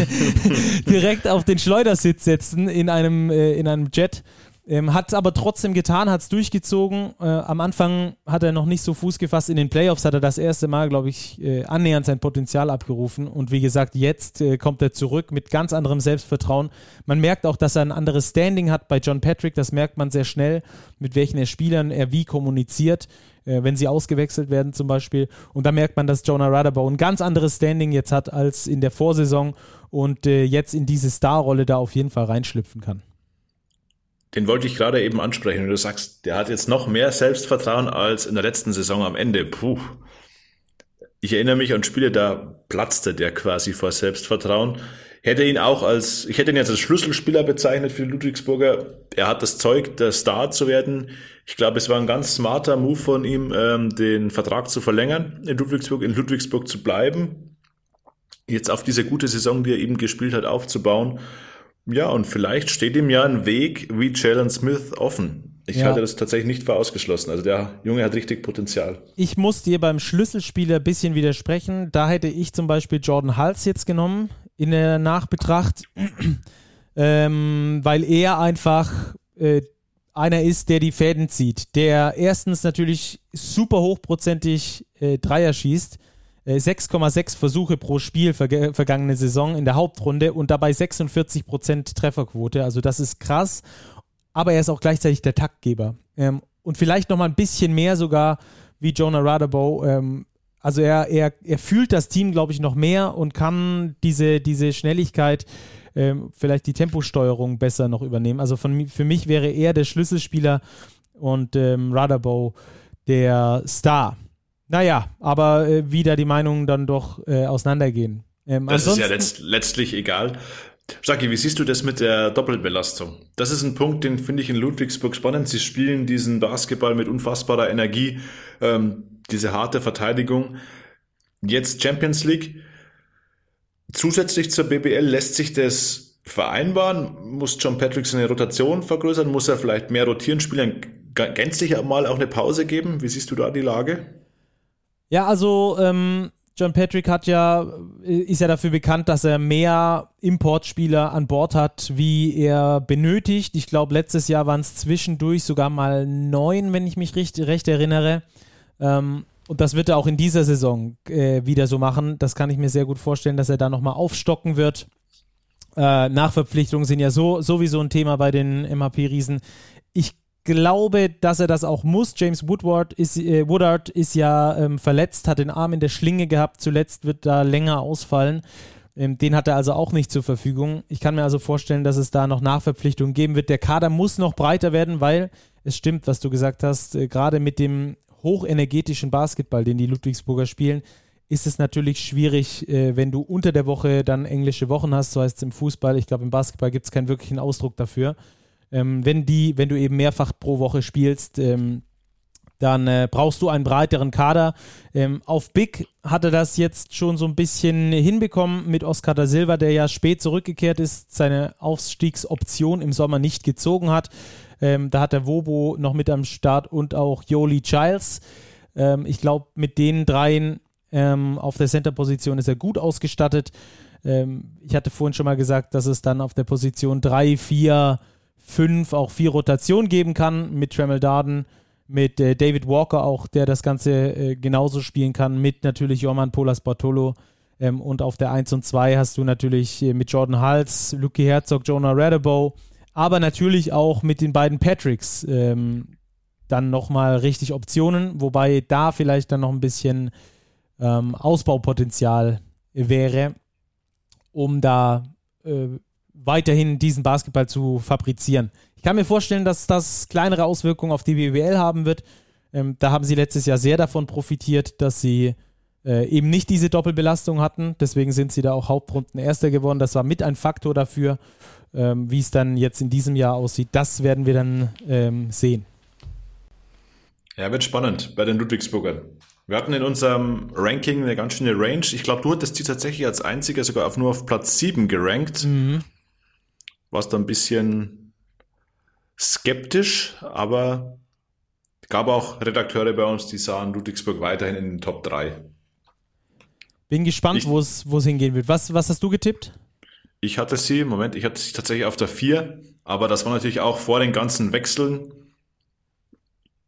direkt auf den Schleudersitz setzen in einem äh, in einem Jet ähm, hat es aber trotzdem getan, hat es durchgezogen. Äh, am Anfang hat er noch nicht so Fuß gefasst. In den Playoffs hat er das erste Mal, glaube ich, äh, annähernd sein Potenzial abgerufen. Und wie gesagt, jetzt äh, kommt er zurück mit ganz anderem Selbstvertrauen. Man merkt auch, dass er ein anderes Standing hat bei John Patrick. Das merkt man sehr schnell, mit welchen Spielern er wie kommuniziert äh, wenn sie ausgewechselt werden zum Beispiel. Und da merkt man, dass Jonah Radabaugh ein ganz anderes Standing jetzt hat als in der Vorsaison und äh, jetzt in diese Starrolle da auf jeden Fall reinschlüpfen kann. Den wollte ich gerade eben ansprechen. Und du sagst, der hat jetzt noch mehr Selbstvertrauen als in der letzten Saison am Ende. Puh. Ich erinnere mich an Spiele, da platzte der quasi vor Selbstvertrauen. hätte ihn auch als, ich hätte ihn jetzt als Schlüsselspieler bezeichnet für die Ludwigsburger. Er hat das Zeug, der Star zu werden. Ich glaube, es war ein ganz smarter Move von ihm, ähm, den Vertrag zu verlängern, in Ludwigsburg, in Ludwigsburg zu bleiben. Jetzt auf diese gute Saison, die er eben gespielt hat, aufzubauen. Ja, und vielleicht steht ihm ja ein Weg wie Jalen Smith offen. Ich ja. halte das tatsächlich nicht für ausgeschlossen. Also der Junge hat richtig Potenzial. Ich muss dir beim Schlüsselspieler ein bisschen widersprechen. Da hätte ich zum Beispiel Jordan Hals jetzt genommen in der Nachbetracht, ähm, weil er einfach äh, einer ist, der die Fäden zieht, der erstens natürlich super hochprozentig äh, Dreier schießt, 6,6 äh, Versuche pro Spiel ver vergangene Saison in der Hauptrunde und dabei 46% Trefferquote. Also das ist krass, aber er ist auch gleichzeitig der Taktgeber. Ähm, und vielleicht noch mal ein bisschen mehr sogar wie Jonah Radabow ähm, also er, er, er fühlt das Team, glaube ich, noch mehr und kann diese, diese Schnelligkeit, ähm, vielleicht die Temposteuerung besser noch übernehmen. Also von, für mich wäre er der Schlüsselspieler und ähm, Radabow der Star. Naja, aber äh, wieder die Meinungen dann doch äh, auseinandergehen. Ähm, das ist ja letzt, letztlich egal. Stacki, wie siehst du das mit der Doppelbelastung? Das ist ein Punkt, den finde ich in Ludwigsburg spannend. Sie spielen diesen Basketball mit unfassbarer Energie. Ähm, diese harte Verteidigung. Jetzt Champions League. Zusätzlich zur BBL lässt sich das vereinbaren? Muss John Patrick seine Rotation vergrößern? Muss er vielleicht mehr rotieren, spielen, gänzlich mal auch eine Pause geben? Wie siehst du da die Lage? Ja, also ähm, John Patrick hat ja, ist ja dafür bekannt, dass er mehr Importspieler an Bord hat, wie er benötigt. Ich glaube, letztes Jahr waren es zwischendurch sogar mal neun, wenn ich mich recht, recht erinnere. Ähm, und das wird er auch in dieser Saison äh, wieder so machen. Das kann ich mir sehr gut vorstellen, dass er da nochmal aufstocken wird. Äh, Nachverpflichtungen sind ja so, sowieso ein Thema bei den MHP-Riesen. Ich glaube, dass er das auch muss. James Woodward ist, äh, Woodard ist ja ähm, verletzt, hat den Arm in der Schlinge gehabt. Zuletzt wird da länger ausfallen. Ähm, den hat er also auch nicht zur Verfügung. Ich kann mir also vorstellen, dass es da noch Nachverpflichtungen geben wird. Der Kader muss noch breiter werden, weil es stimmt, was du gesagt hast, äh, gerade mit dem hochenergetischen Basketball, den die Ludwigsburger spielen, ist es natürlich schwierig, äh, wenn du unter der Woche dann englische Wochen hast, so heißt es im Fußball. Ich glaube, im Basketball gibt es keinen wirklichen Ausdruck dafür. Ähm, wenn, die, wenn du eben mehrfach pro Woche spielst, ähm, dann äh, brauchst du einen breiteren Kader. Ähm, auf Big hat er das jetzt schon so ein bisschen hinbekommen mit Oscar da Silva, der ja spät zurückgekehrt ist, seine Aufstiegsoption im Sommer nicht gezogen hat. Ähm, da hat der Wobo noch mit am Start und auch Yoli Giles. Ähm, ich glaube, mit den dreien ähm, auf der Center-Position ist er gut ausgestattet. Ähm, ich hatte vorhin schon mal gesagt, dass es dann auf der Position 3, 4, 5 auch vier Rotationen geben kann mit Tremel Darden, mit äh, David Walker auch, der das Ganze äh, genauso spielen kann, mit natürlich Jorman Polas Bartolo. Ähm, und auf der 1 und 2 hast du natürlich äh, mit Jordan Hals, Luki Herzog, Jonah Radabow, aber natürlich auch mit den beiden Patricks ähm, dann nochmal richtig Optionen, wobei da vielleicht dann noch ein bisschen ähm, Ausbaupotenzial wäre, um da äh, weiterhin diesen Basketball zu fabrizieren. Ich kann mir vorstellen, dass das kleinere Auswirkungen auf die BWL haben wird. Ähm, da haben sie letztes Jahr sehr davon profitiert, dass sie äh, eben nicht diese Doppelbelastung hatten. Deswegen sind sie da auch Hauptrunden Erster geworden. Das war mit ein Faktor dafür. Ähm, wie es dann jetzt in diesem Jahr aussieht, das werden wir dann ähm, sehen. Ja, wird spannend bei den Ludwigsburgern. Wir hatten in unserem Ranking eine ganz schöne Range. Ich glaube, du hattest die tatsächlich als einziger sogar auf nur auf Platz 7 gerankt. Mhm. Warst da ein bisschen skeptisch, aber gab auch Redakteure bei uns, die sahen Ludwigsburg weiterhin in den Top 3. Bin gespannt, wo es hingehen wird. Was, was hast du getippt? Ich hatte sie, Moment, ich hatte sie tatsächlich auf der 4, aber das war natürlich auch vor den ganzen Wechseln.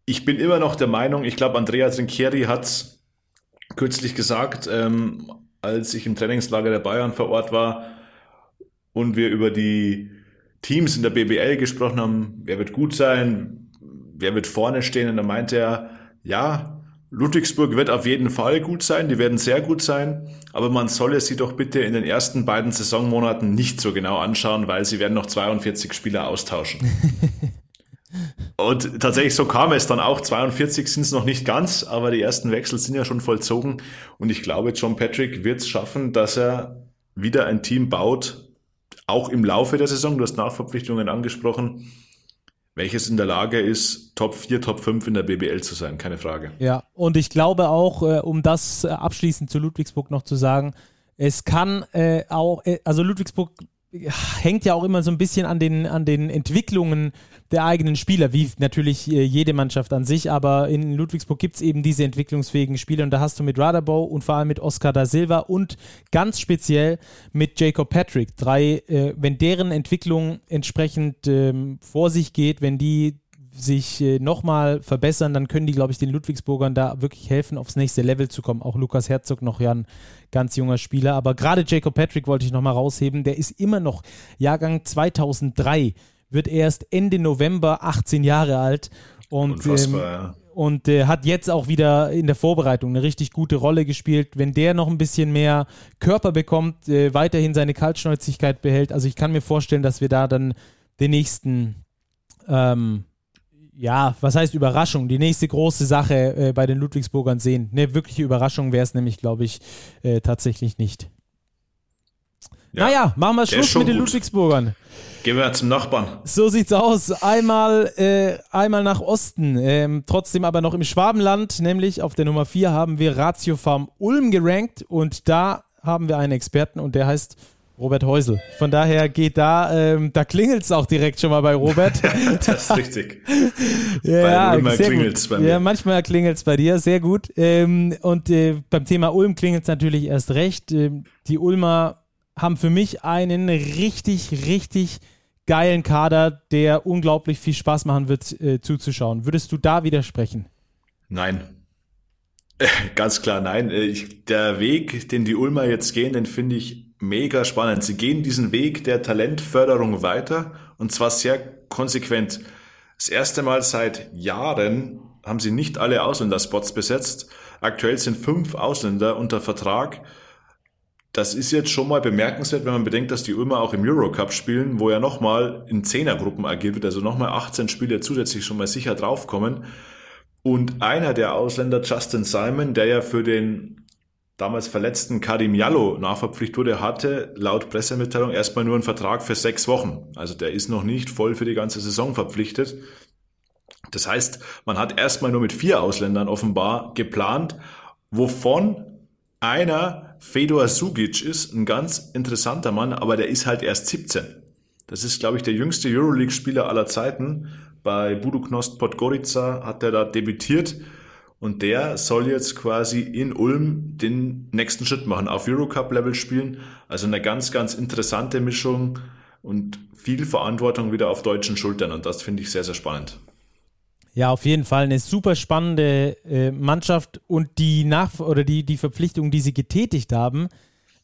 Ich bin immer noch der Meinung, ich glaube, Andrea Trinchieri hat kürzlich gesagt, ähm, als ich im Trainingslager der Bayern vor Ort war und wir über die Teams in der BBL gesprochen haben, wer wird gut sein, wer wird vorne stehen, und da meinte er, ja, Ludwigsburg wird auf jeden Fall gut sein, die werden sehr gut sein, aber man solle sie doch bitte in den ersten beiden Saisonmonaten nicht so genau anschauen, weil sie werden noch 42 Spieler austauschen. Und tatsächlich so kam es dann auch. 42 sind es noch nicht ganz, aber die ersten Wechsel sind ja schon vollzogen. Und ich glaube, John Patrick wird es schaffen, dass er wieder ein Team baut, auch im Laufe der Saison, du hast Nachverpflichtungen angesprochen, welches in der Lage ist, Top 4, Top 5 in der BBL zu sein, keine Frage. Ja, und ich glaube auch, äh, um das äh, abschließend zu Ludwigsburg noch zu sagen, es kann äh, auch, äh, also Ludwigsburg hängt ja auch immer so ein bisschen an den, an den Entwicklungen der eigenen Spieler, wie natürlich äh, jede Mannschaft an sich, aber in Ludwigsburg gibt es eben diese entwicklungsfähigen Spieler und da hast du mit Raderbow und vor allem mit Oscar da Silva und ganz speziell mit Jacob Patrick drei, äh, wenn deren Entwicklung entsprechend ähm, vor sich geht, wenn die sich äh, nochmal verbessern, dann können die, glaube ich, den Ludwigsburgern da wirklich helfen, aufs nächste Level zu kommen. Auch Lukas Herzog noch ja ein ganz junger Spieler. Aber gerade Jacob Patrick wollte ich nochmal rausheben. Der ist immer noch Jahrgang 2003, wird erst Ende November 18 Jahre alt. Und, ähm, ja. und äh, hat jetzt auch wieder in der Vorbereitung eine richtig gute Rolle gespielt. Wenn der noch ein bisschen mehr Körper bekommt, äh, weiterhin seine Kaltschnäuzigkeit behält, also ich kann mir vorstellen, dass wir da dann den nächsten ähm, ja, was heißt Überraschung? Die nächste große Sache äh, bei den Ludwigsburgern sehen. Eine wirkliche Überraschung wäre es nämlich, glaube ich, äh, tatsächlich nicht. Ja, naja, machen wir Schluss mit den gut. Ludwigsburgern. Gehen wir zum Nachbarn. So sieht's aus. Einmal, äh, einmal nach Osten, ähm, trotzdem aber noch im Schwabenland, nämlich auf der Nummer 4 haben wir Ratio Farm Ulm gerankt und da haben wir einen Experten und der heißt Robert Häusel. Von daher geht da, ähm, da klingelt es auch direkt schon mal bei Robert. das ist richtig. ja, bei klingelt es bei mir. Ja, manchmal klingelt es bei dir, sehr gut. Ähm, und äh, beim Thema Ulm klingelt es natürlich erst recht. Ähm, die Ulmer haben für mich einen richtig, richtig geilen Kader, der unglaublich viel Spaß machen wird äh, zuzuschauen. Würdest du da widersprechen? Nein. Ganz klar, nein. Äh, ich, der Weg, den die Ulmer jetzt gehen, den finde ich mega spannend. Sie gehen diesen Weg der Talentförderung weiter und zwar sehr konsequent. Das erste Mal seit Jahren haben sie nicht alle Ausländerspots besetzt. Aktuell sind fünf Ausländer unter Vertrag. Das ist jetzt schon mal bemerkenswert, wenn man bedenkt, dass die Ulmer auch im Eurocup spielen, wo ja nochmal in Zehnergruppen agiert wird, also nochmal 18 Spieler zusätzlich schon mal sicher draufkommen. Und einer der Ausländer, Justin Simon, der ja für den damals verletzten Karim Jallo nachverpflichtet wurde, hatte laut Pressemitteilung erstmal nur einen Vertrag für sechs Wochen. Also der ist noch nicht voll für die ganze Saison verpflichtet. Das heißt, man hat erstmal nur mit vier Ausländern offenbar geplant, wovon einer Fedor Sugic ist, ein ganz interessanter Mann, aber der ist halt erst 17. Das ist, glaube ich, der jüngste Euroleague-Spieler aller Zeiten. Bei Buduknost Podgorica hat er da debütiert und der soll jetzt quasi in Ulm den nächsten Schritt machen, auf Eurocup-Level spielen. Also eine ganz, ganz interessante Mischung und viel Verantwortung wieder auf deutschen Schultern. Und das finde ich sehr, sehr spannend. Ja, auf jeden Fall eine super spannende äh, Mannschaft und die Nach oder die, die Verpflichtung, die sie getätigt haben,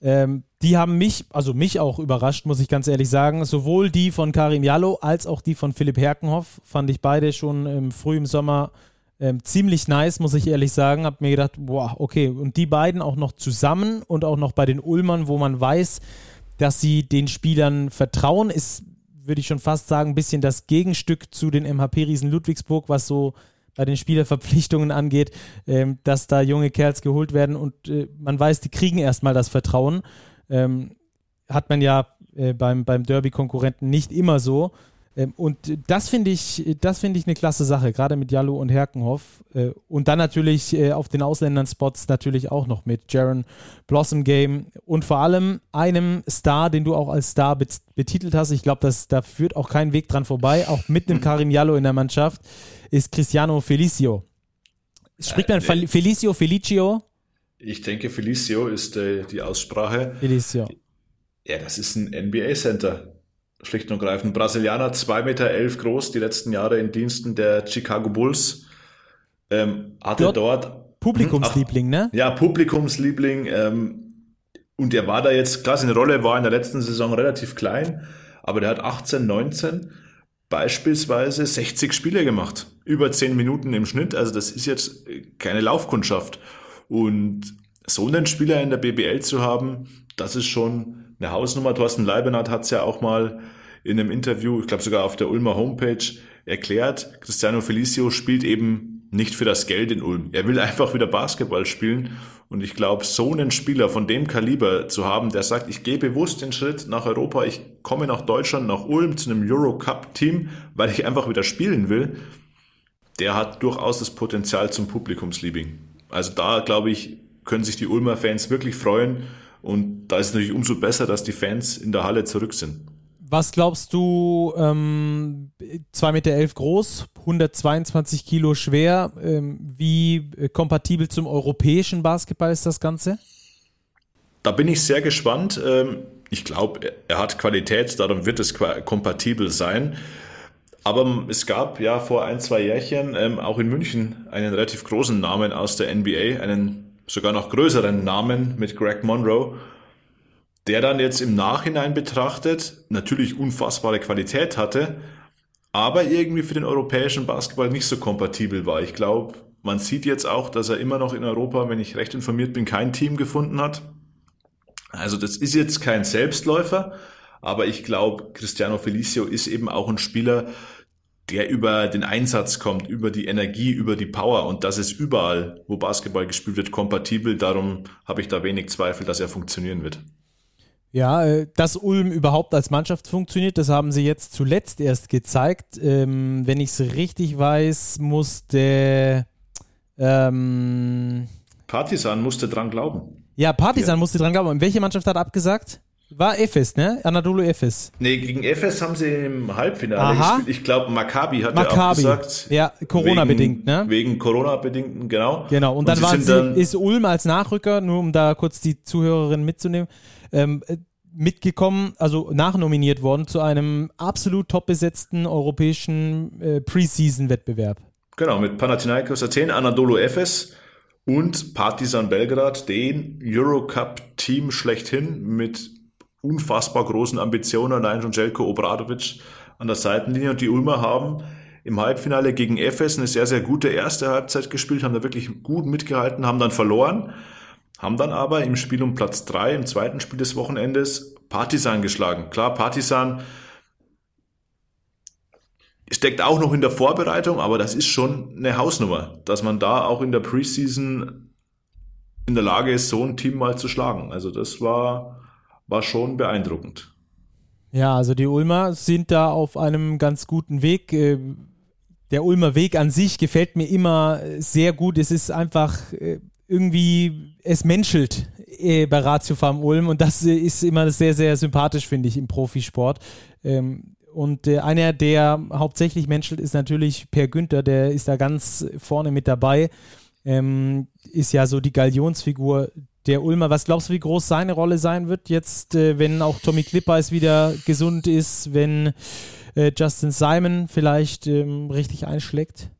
ähm, die haben mich, also mich auch überrascht, muss ich ganz ehrlich sagen. Sowohl die von Karim Jallo als auch die von Philipp Herkenhoff fand ich beide schon ähm, früh im Sommer ähm, ziemlich nice, muss ich ehrlich sagen. Hab mir gedacht, boah, okay. Und die beiden auch noch zusammen und auch noch bei den Ulmern, wo man weiß, dass sie den Spielern vertrauen, ist, würde ich schon fast sagen, ein bisschen das Gegenstück zu den MHP-Riesen Ludwigsburg, was so bei den Spielerverpflichtungen angeht, ähm, dass da junge Kerls geholt werden und äh, man weiß, die kriegen erstmal das Vertrauen. Ähm, hat man ja äh, beim, beim Derby-Konkurrenten nicht immer so. Ähm, und das finde ich, das finde ich eine klasse Sache, gerade mit Jallo und Herkenhoff. Äh, und dann natürlich äh, auf den Ausländern-Spots natürlich auch noch mit Jaron Blossom Game und vor allem einem Star, den du auch als Star betitelt hast. Ich glaube, da führt auch kein Weg dran vorbei. Auch mit einem Karim Jallo in der Mannschaft ist Cristiano Felicio. Spricht man äh, Felicio, Felicio? Ich denke, Felicio ist äh, die Aussprache. Felicio. Ja, das ist ein NBA-Center schlicht und greifend. Brasilianer, 2,11 Meter elf groß, die letzten Jahre in Diensten der Chicago Bulls. Ähm, hatte dort, dort Publikumsliebling, ne? Ja, Publikumsliebling. Ähm, und er war da jetzt, klar, seine Rolle war in der letzten Saison relativ klein, aber der hat 18, 19 beispielsweise 60 Spiele gemacht. Über 10 Minuten im Schnitt. Also das ist jetzt keine Laufkundschaft. Und so einen Spieler in der BBL zu haben, das ist schon eine Hausnummer. Thorsten Leibenhardt hat es ja auch mal in einem Interview, ich glaube sogar auf der Ulmer Homepage, erklärt. Cristiano Felicio spielt eben nicht für das Geld in Ulm. Er will einfach wieder Basketball spielen. Und ich glaube, so einen Spieler von dem Kaliber zu haben, der sagt, ich gehe bewusst den Schritt nach Europa, ich komme nach Deutschland, nach Ulm zu einem Eurocup-Team, weil ich einfach wieder spielen will, der hat durchaus das Potenzial zum Publikumsliebing. Also da, glaube ich, können sich die Ulmer Fans wirklich freuen. Und da ist es natürlich umso besser, dass die Fans in der Halle zurück sind. Was glaubst du, ähm, 2,11 Meter elf groß, 122 Kilo schwer, ähm, wie kompatibel zum europäischen Basketball ist das Ganze? Da bin ich sehr gespannt. Ähm, ich glaube, er hat Qualität, darum wird es kompatibel sein. Aber es gab ja vor ein, zwei Jährchen ähm, auch in München einen relativ großen Namen aus der NBA, einen sogar noch größeren Namen mit Greg Monroe der dann jetzt im Nachhinein betrachtet natürlich unfassbare Qualität hatte, aber irgendwie für den europäischen Basketball nicht so kompatibel war. Ich glaube, man sieht jetzt auch, dass er immer noch in Europa, wenn ich recht informiert bin, kein Team gefunden hat. Also das ist jetzt kein Selbstläufer, aber ich glaube, Cristiano Felicio ist eben auch ein Spieler, der über den Einsatz kommt, über die Energie, über die Power und das ist überall, wo Basketball gespielt wird, kompatibel. Darum habe ich da wenig Zweifel, dass er funktionieren wird. Ja, äh, dass Ulm überhaupt als Mannschaft funktioniert, das haben sie jetzt zuletzt erst gezeigt. Ähm, wenn ich es richtig weiß, musste ähm, Partisan musste dran glauben. Ja, Partisan ja. musste dran glauben. Und welche Mannschaft hat abgesagt? War Efes, ne? Anadolu Efes. Nee, gegen Efes haben sie im Halbfinale Aha. gespielt. Ich glaube, Maccabi hat Maccabi. ja auch gesagt. Ja, Corona-bedingt, ne? Wegen Corona-bedingten, genau. Genau, und, und dann, waren sie, dann ist Ulm als Nachrücker, nur um da kurz die Zuhörerinnen mitzunehmen, ähm, mitgekommen, also nachnominiert worden zu einem absolut top besetzten europäischen äh, Preseason-Wettbewerb. Genau, mit Panathinaikos Athen, Anadolu Efes und Partizan Belgrad, den Eurocup-Team schlechthin mit unfassbar großen Ambitionen, allein schon Jelko Obradovic an der Seitenlinie. Und die Ulmer haben im Halbfinale gegen Efes eine sehr, sehr gute erste Halbzeit gespielt, haben da wirklich gut mitgehalten, haben dann verloren haben dann aber im Spiel um Platz 3 im zweiten Spiel des Wochenendes Partisan geschlagen. Klar, Partisan steckt auch noch in der Vorbereitung, aber das ist schon eine Hausnummer, dass man da auch in der Preseason in der Lage ist, so ein Team mal zu schlagen. Also das war, war schon beeindruckend. Ja, also die Ulmer sind da auf einem ganz guten Weg. Äh, der Ulmer Weg an sich gefällt mir immer sehr gut. Es ist einfach äh, irgendwie, es menschelt äh, bei Ratio Farm Ulm und das äh, ist immer sehr, sehr sympathisch, finde ich, im Profisport. Ähm, und äh, einer, der hauptsächlich menschelt, ist natürlich Per Günther, der ist da ganz vorne mit dabei. Ähm, ist ja so die Galionsfigur der Ulmer. Was glaubst du, wie groß seine Rolle sein wird jetzt, äh, wenn auch Tommy Klippers wieder gesund ist, wenn äh, Justin Simon vielleicht ähm, richtig einschlägt?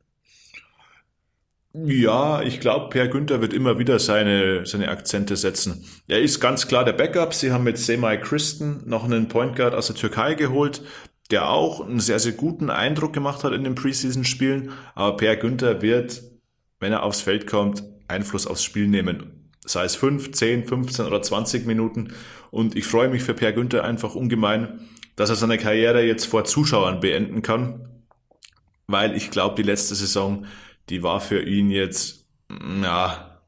Ja, ich glaube, Per Günther wird immer wieder seine, seine Akzente setzen. Er ist ganz klar der Backup. Sie haben mit Semai Christen noch einen Point Guard aus der Türkei geholt, der auch einen sehr, sehr guten Eindruck gemacht hat in den Preseason-Spielen. Aber Per Günther wird, wenn er aufs Feld kommt, Einfluss aufs Spiel nehmen. Sei es 5, 10, 15 oder 20 Minuten. Und ich freue mich für Per Günther einfach ungemein, dass er seine Karriere jetzt vor Zuschauern beenden kann. Weil ich glaube, die letzte Saison die war für ihn jetzt, ja,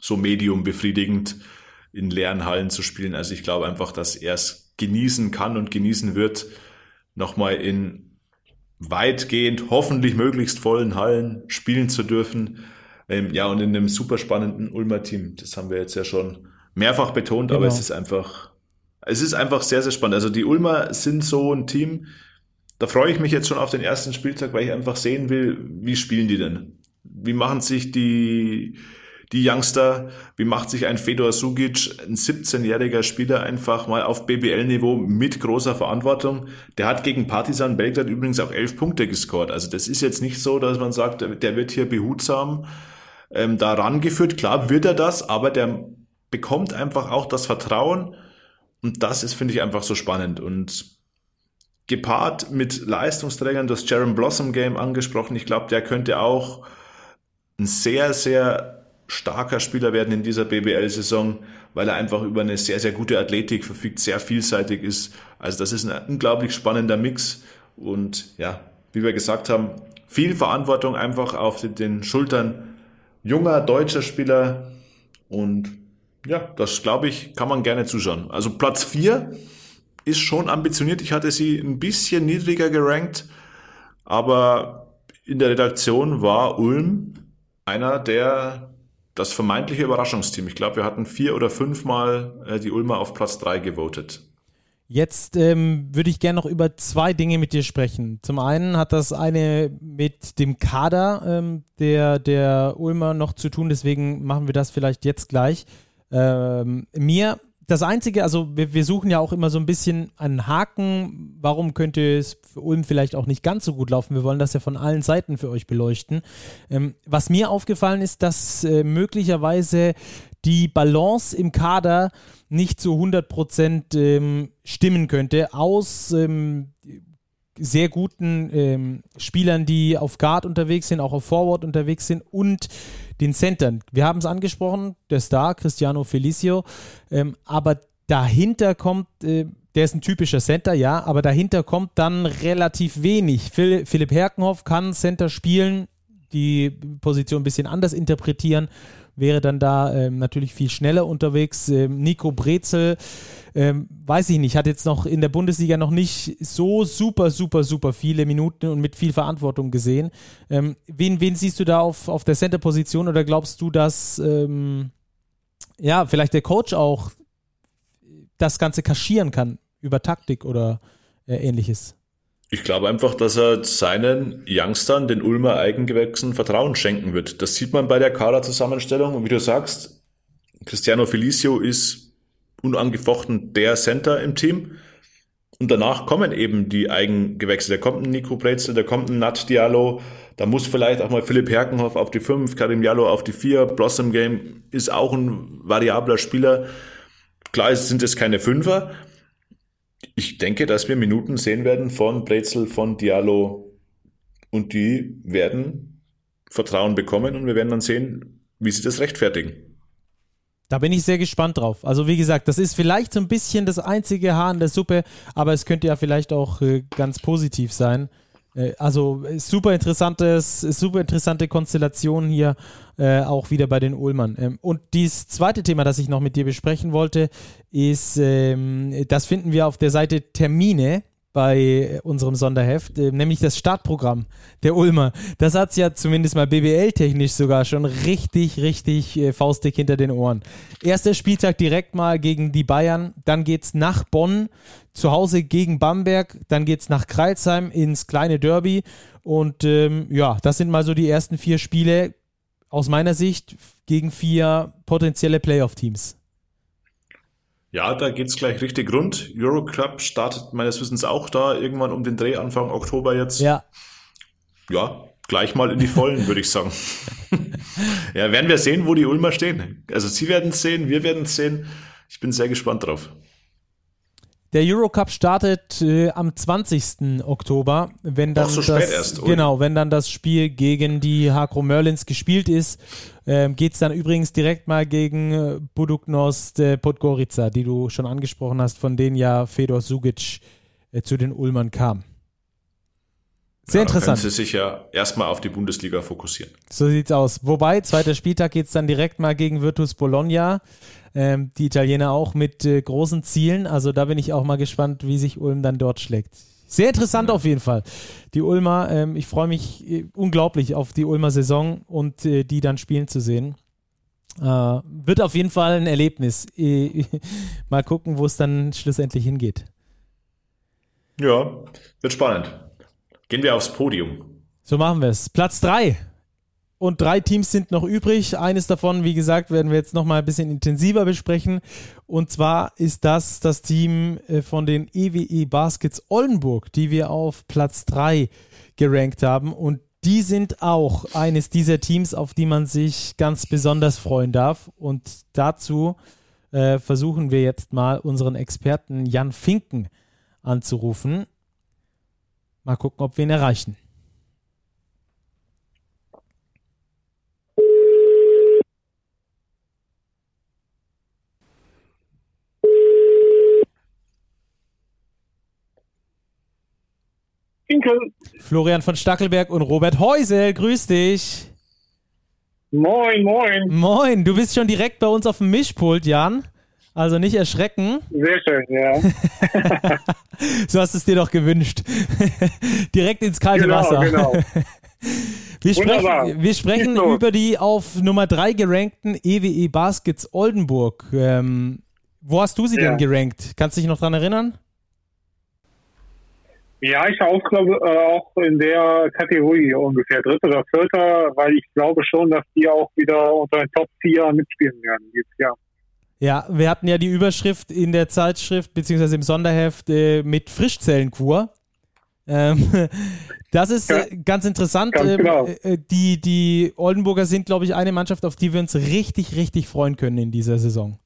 so medium befriedigend in leeren Hallen zu spielen. Also ich glaube einfach, dass er es genießen kann und genießen wird, nochmal in weitgehend, hoffentlich möglichst vollen Hallen spielen zu dürfen. Ähm, ja, und in einem super spannenden Ulmer Team. Das haben wir jetzt ja schon mehrfach betont, genau. aber es ist einfach, es ist einfach sehr, sehr spannend. Also die Ulmer sind so ein Team, da freue ich mich jetzt schon auf den ersten Spieltag, weil ich einfach sehen will, wie spielen die denn? Wie machen sich die, die Youngster, wie macht sich ein Fedor Sugic, ein 17-jähriger Spieler, einfach mal auf BBL-Niveau mit großer Verantwortung. Der hat gegen Partizan Belgrad übrigens auch elf Punkte gescored. Also das ist jetzt nicht so, dass man sagt, der wird hier behutsam ähm, da rangeführt. Klar wird er das, aber der bekommt einfach auch das Vertrauen. Und das ist, finde ich, einfach so spannend. Und gepaart mit Leistungsträgern, das Jaron Blossom Game angesprochen, ich glaube, der könnte auch ein sehr, sehr starker Spieler werden in dieser BBL-Saison, weil er einfach über eine sehr, sehr gute Athletik verfügt, sehr vielseitig ist. Also das ist ein unglaublich spannender Mix. Und ja, wie wir gesagt haben, viel Verantwortung einfach auf den Schultern junger deutscher Spieler und ja, das glaube ich, kann man gerne zuschauen. Also Platz 4 ist schon ambitioniert. Ich hatte sie ein bisschen niedriger gerankt, aber in der Redaktion war Ulm einer der das vermeintliche Überraschungsteam. Ich glaube, wir hatten vier oder fünfmal äh, die Ulmer auf Platz 3 gewotet. Jetzt ähm, würde ich gerne noch über zwei Dinge mit dir sprechen. Zum einen hat das eine mit dem Kader ähm, der, der Ulmer noch zu tun, deswegen machen wir das vielleicht jetzt gleich. Ähm, mir das Einzige, also wir, wir, suchen ja auch immer so ein bisschen einen Haken. Warum könnte es für Ulm vielleicht auch nicht ganz so gut laufen? Wir wollen das ja von allen Seiten für euch beleuchten. Ähm, was mir aufgefallen ist, dass äh, möglicherweise die Balance im Kader nicht zu 100% ähm, stimmen könnte, aus ähm, sehr guten ähm, Spielern, die auf Guard unterwegs sind, auch auf Forward unterwegs sind und den Centern. Wir haben es angesprochen, der Star, Cristiano Felicio, ähm, aber dahinter kommt, äh, der ist ein typischer Center, ja, aber dahinter kommt dann relativ wenig. Phil, Philipp Herkenhoff kann Center spielen, die Position ein bisschen anders interpretieren wäre dann da ähm, natürlich viel schneller unterwegs. Ähm, Nico Brezel, ähm, weiß ich nicht, hat jetzt noch in der Bundesliga noch nicht so super, super, super viele Minuten und mit viel Verantwortung gesehen. Ähm, wen, wen siehst du da auf, auf der Center-Position oder glaubst du, dass ähm, ja, vielleicht der Coach auch das Ganze kaschieren kann über Taktik oder äh, ähnliches? Ich glaube einfach, dass er seinen Youngstern, den Ulmer Eigengewächsen, Vertrauen schenken wird. Das sieht man bei der Kaderzusammenstellung. Und wie du sagst, Cristiano Felicio ist unangefochten der Center im Team. Und danach kommen eben die Eigengewächse. Da kommt ein Nico Brezel, da kommt ein Nat Diallo, da muss vielleicht auch mal Philipp Herkenhoff auf die 5, Karim Diallo auf die 4. Blossom Game ist auch ein variabler Spieler. Klar sind es keine Fünfer, ich denke, dass wir Minuten sehen werden von Brezel, von Diallo und die werden Vertrauen bekommen und wir werden dann sehen, wie sie das rechtfertigen. Da bin ich sehr gespannt drauf. Also wie gesagt, das ist vielleicht so ein bisschen das einzige Haar in der Suppe, aber es könnte ja vielleicht auch äh, ganz positiv sein. Äh, also super interessantes, super interessante Konstellation hier äh, auch wieder bei den Ullmann. Ähm, und das zweite Thema, das ich noch mit dir besprechen wollte, ist, ähm, das finden wir auf der Seite Termine bei unserem Sonderheft, äh, nämlich das Startprogramm der Ulmer. Das hat es ja zumindest mal BBL-technisch sogar schon richtig, richtig äh, faustig hinter den Ohren. Erster Spieltag direkt mal gegen die Bayern, dann geht's nach Bonn, zu Hause gegen Bamberg, dann geht's nach Kreilsheim ins kleine Derby und ähm, ja, das sind mal so die ersten vier Spiele aus meiner Sicht gegen vier potenzielle Playoff-Teams. Ja, da geht's gleich richtig rund. Euroclub startet meines Wissens auch da irgendwann um den Dreh Anfang Oktober jetzt. Ja. Ja, gleich mal in die Vollen, würde ich sagen. ja, werden wir sehen, wo die Ulmer stehen. Also sie werden es sehen, wir werden es sehen. Ich bin sehr gespannt drauf. Der Eurocup startet äh, am 20. Oktober, wenn dann so das, erst, genau, wenn dann das Spiel gegen die Hakro Merlins gespielt ist, ähm, geht es dann übrigens direkt mal gegen äh, Buduknost äh, Podgorica, die du schon angesprochen hast, von denen ja Fedor Sugic äh, zu den Ulmern kam. Sehr ja, interessant. Können Sie sich ja erstmal auf die Bundesliga fokussieren. So sieht's aus. Wobei, zweiter Spieltag geht es dann direkt mal gegen Virtus Bologna ähm, die Italiener auch mit äh, großen Zielen. Also da bin ich auch mal gespannt, wie sich Ulm dann dort schlägt. Sehr interessant ja. auf jeden Fall. Die Ulmer, ähm, ich freue mich äh, unglaublich auf die Ulmer Saison und äh, die dann spielen zu sehen. Äh, wird auf jeden Fall ein Erlebnis. Äh, mal gucken, wo es dann schlussendlich hingeht. Ja, wird spannend. Gehen wir aufs Podium. So machen wir es. Platz 3 und drei Teams sind noch übrig. Eines davon, wie gesagt, werden wir jetzt noch mal ein bisschen intensiver besprechen. Und zwar ist das das Team äh, von den EWE e Baskets Oldenburg, die wir auf Platz 3 gerankt haben. Und die sind auch eines dieser Teams, auf die man sich ganz besonders freuen darf. Und dazu äh, versuchen wir jetzt mal unseren Experten Jan Finken anzurufen. Mal gucken, ob wir ihn erreichen. Winkel. Florian von Stackelberg und Robert Heusel. Grüß dich. Moin, moin. Moin, du bist schon direkt bei uns auf dem Mischpult, Jan. Also nicht erschrecken. Sehr schön, ja. so hast du es dir doch gewünscht. direkt ins kalte genau, Wasser. Genau. Wir sprechen, wir sprechen über die auf Nummer 3 gerankten EWE e Baskets Oldenburg. Ähm, wo hast du sie ja. denn gerankt? Kannst du dich noch dran erinnern? Ja, ich auch glaube äh, auch in der Kategorie ungefähr dritter oder vierter, weil ich glaube schon, dass die auch wieder unter den Top 4 mitspielen werden dieses Jahr. Ja, wir hatten ja die Überschrift in der Zeitschrift beziehungsweise im Sonderheft äh, mit Frischzellenkur. Ähm, das ist ja, äh, ganz interessant. Ganz ähm, genau. äh, die, die Oldenburger sind, glaube ich, eine Mannschaft, auf die wir uns richtig, richtig freuen können in dieser Saison.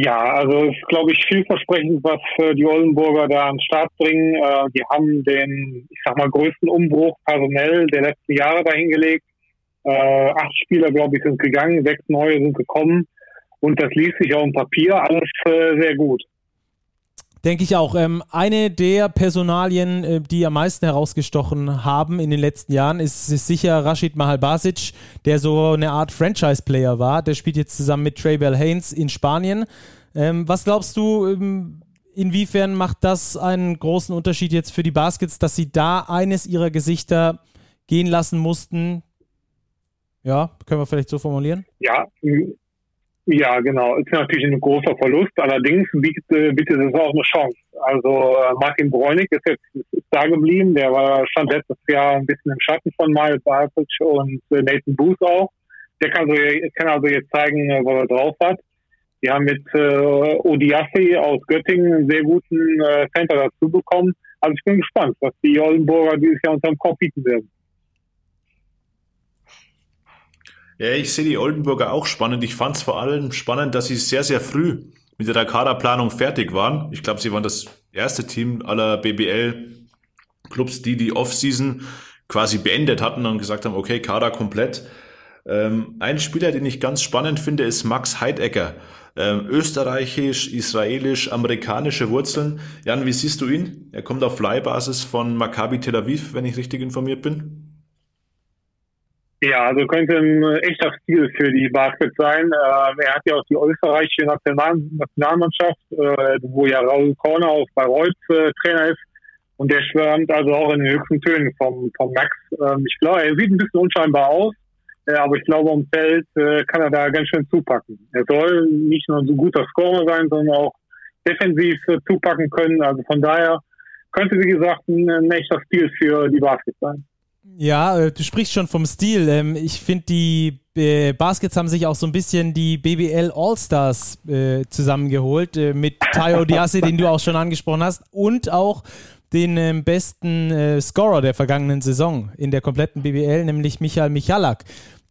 Ja, also es ist, glaube ich, vielversprechend, was äh, die Oldenburger da an den Start bringen. Äh, die haben den, ich sag mal, größten Umbruch personell der letzten Jahre dahingelegt. Äh, acht Spieler, glaube ich, sind gegangen, sechs neue sind gekommen. Und das liest sich auf dem Papier alles äh, sehr gut. Denke ich auch. Ähm, eine der Personalien, äh, die am meisten herausgestochen haben in den letzten Jahren, ist, sicher Rashid Mahalbasic, der so eine Art Franchise-Player war. Der spielt jetzt zusammen mit Trey Bell Haynes in Spanien. Ähm, was glaubst du, ähm, inwiefern macht das einen großen Unterschied jetzt für die Baskets, dass sie da eines ihrer Gesichter gehen lassen mussten? Ja, können wir vielleicht so formulieren? Ja, ja, genau. Ist natürlich ein großer Verlust. Allerdings bietet, äh, bietet es auch eine Chance. Also äh, Martin Bräunig ist jetzt ist da geblieben. Der war stand letztes Jahr ein bisschen im Schatten von Miles Bartic und äh, Nathan Booth auch. Der kann also, kann also jetzt zeigen, was er drauf hat. Die haben mit äh, Odiassi aus Göttingen einen sehr guten äh, Center dazu bekommen. Also ich bin gespannt, was die Oldenburger dieses Jahr unterm Kopf bieten werden. Ja, ich sehe die Oldenburger auch spannend. Ich fand es vor allem spannend, dass sie sehr, sehr früh mit der Kaderplanung fertig waren. Ich glaube, sie waren das erste Team aller BBL-Clubs, die die Offseason quasi beendet hatten und gesagt haben, okay, Kader komplett. Ähm, ein Spieler, den ich ganz spannend finde, ist Max Heidegger. Ähm, österreichisch, israelisch, amerikanische Wurzeln. Jan, wie siehst du ihn? Er kommt auf Leihbasis von Maccabi Tel Aviv, wenn ich richtig informiert bin. Ja, also könnte ein echter Stil für die Basket sein. Ähm, er hat ja auch die österreichische National Nationalmannschaft, äh, wo ja Raul Korner auf Bayreuth äh, Trainer ist. Und der schwärmt also auch in den höchsten Tönen vom, vom Max. Ähm, ich glaube, er sieht ein bisschen unscheinbar aus, äh, aber ich glaube, um Feld äh, kann er da ganz schön zupacken. Er soll nicht nur ein so guter Scorer sein, sondern auch defensiv äh, zupacken können. Also von daher könnte, wie gesagt, ein, ein echter Stil für die Basket sein. Ja, äh, du sprichst schon vom Stil. Ähm, ich finde, die äh, Baskets haben sich auch so ein bisschen die BBL All-Stars äh, zusammengeholt mit Tayo Diassi, den du auch schon angesprochen hast, und auch den ähm, besten Scorer der vergangenen Saison in der kompletten BBL, nämlich Michael Michalak,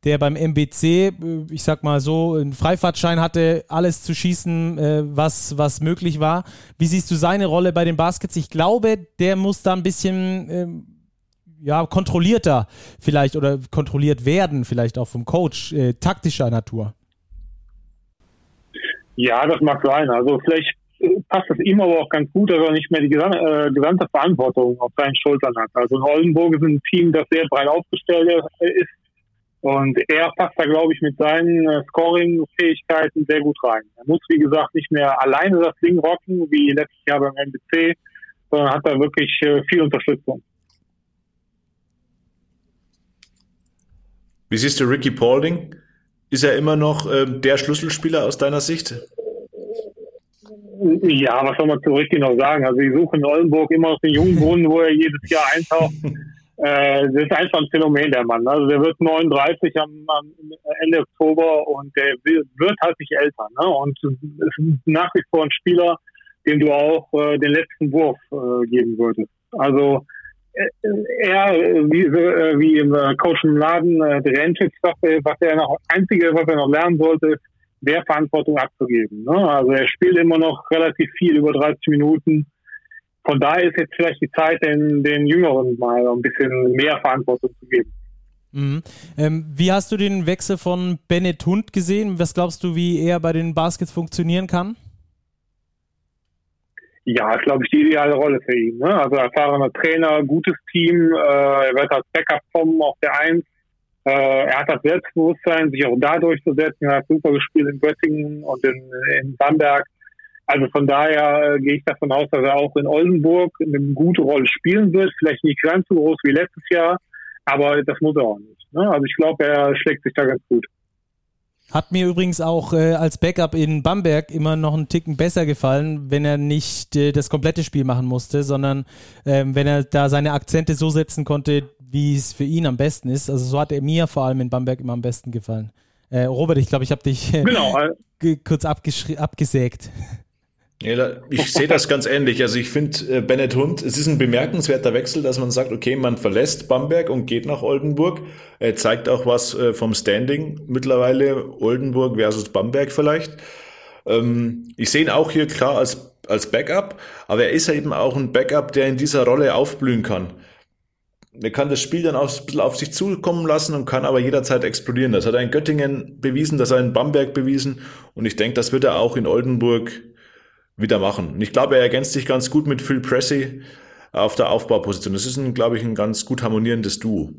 der beim MBC, ich sag mal so, einen Freifahrtschein hatte, alles zu schießen, was, was möglich war. Wie siehst du seine Rolle bei den Baskets? Ich glaube, der muss da ein bisschen ähm, ja, kontrollierter vielleicht oder kontrolliert werden, vielleicht auch vom Coach, äh, taktischer Natur. Ja, das mag sein. Also vielleicht äh, passt es ihm aber auch ganz gut, dass er nicht mehr die gesamte, äh, gesamte Verantwortung auf seinen Schultern hat. Also in Oldenburg ist ein Team, das sehr breit aufgestellt ist. Und er passt da, glaube ich, mit seinen äh, Scoring-Fähigkeiten sehr gut rein. Er muss, wie gesagt, nicht mehr alleine das Ding rocken, wie letztes Jahr beim NBC, sondern hat da wirklich äh, viel Unterstützung. Wie siehst du Ricky Paulding? Ist er immer noch äh, der Schlüsselspieler aus deiner Sicht? Ja, was soll man zu Ricky noch sagen? Also ich suche in Oldenburg immer noch den jungen Brunnen, wo er jedes Jahr eintaucht. äh, das ist einfach ein Phänomen, der Mann. Also der wird 39 am, am Ende Oktober und der wird halt nicht älter. Ne? Und ist nach wie vor ein Spieler, dem du auch äh, den letzten Wurf äh, geben würdest. Also er, wie, äh, wie im äh, Coach im Laden, äh, der Rentic sagte, was er noch, einzige, was er noch lernen sollte, ist, der Verantwortung abzugeben. Ne? Also er spielt immer noch relativ viel, über 30 Minuten. Von daher ist jetzt vielleicht die Zeit, den, den Jüngeren mal ein bisschen mehr Verantwortung zu geben. Mhm. Ähm, wie hast du den Wechsel von Bennett Hund gesehen? Was glaubst du, wie er bei den Baskets funktionieren kann? Ja, ist, glaube ich, die ideale Rolle für ihn. Ne? Also erfahrener Trainer, gutes Team, äh, er wird als Backup kommen auf der Eins. Äh, er hat das Selbstbewusstsein, sich auch da durchzusetzen. Er hat super gespielt in Göttingen und in, in Bamberg. Also von daher äh, gehe ich davon aus, dass er auch in Oldenburg eine gute Rolle spielen wird. Vielleicht nicht ganz so groß wie letztes Jahr, aber das muss er auch nicht. Ne? Also ich glaube, er schlägt sich da ganz gut. Hat mir übrigens auch äh, als Backup in Bamberg immer noch einen Ticken besser gefallen, wenn er nicht äh, das komplette Spiel machen musste, sondern ähm, wenn er da seine Akzente so setzen konnte, wie es für ihn am besten ist. Also so hat er mir vor allem in Bamberg immer am besten gefallen. Äh, Robert, ich glaube, ich habe dich äh, genau. kurz abgesägt. Ja, ich sehe das ganz ähnlich. Also ich finde äh, Bennett Hund, es ist ein bemerkenswerter Wechsel, dass man sagt, okay, man verlässt Bamberg und geht nach Oldenburg. Er zeigt auch was äh, vom Standing mittlerweile, Oldenburg versus Bamberg vielleicht. Ähm, ich sehe ihn auch hier klar als, als Backup, aber er ist ja eben auch ein Backup, der in dieser Rolle aufblühen kann. Er kann das Spiel dann auch ein bisschen auf sich zukommen lassen und kann aber jederzeit explodieren. Das hat er in Göttingen bewiesen, das hat er in Bamberg bewiesen und ich denke, das wird er auch in Oldenburg wieder machen. Und ich glaube, er ergänzt sich ganz gut mit Phil Pressey auf der Aufbauposition. Das ist, ein, glaube ich, ein ganz gut harmonierendes Duo.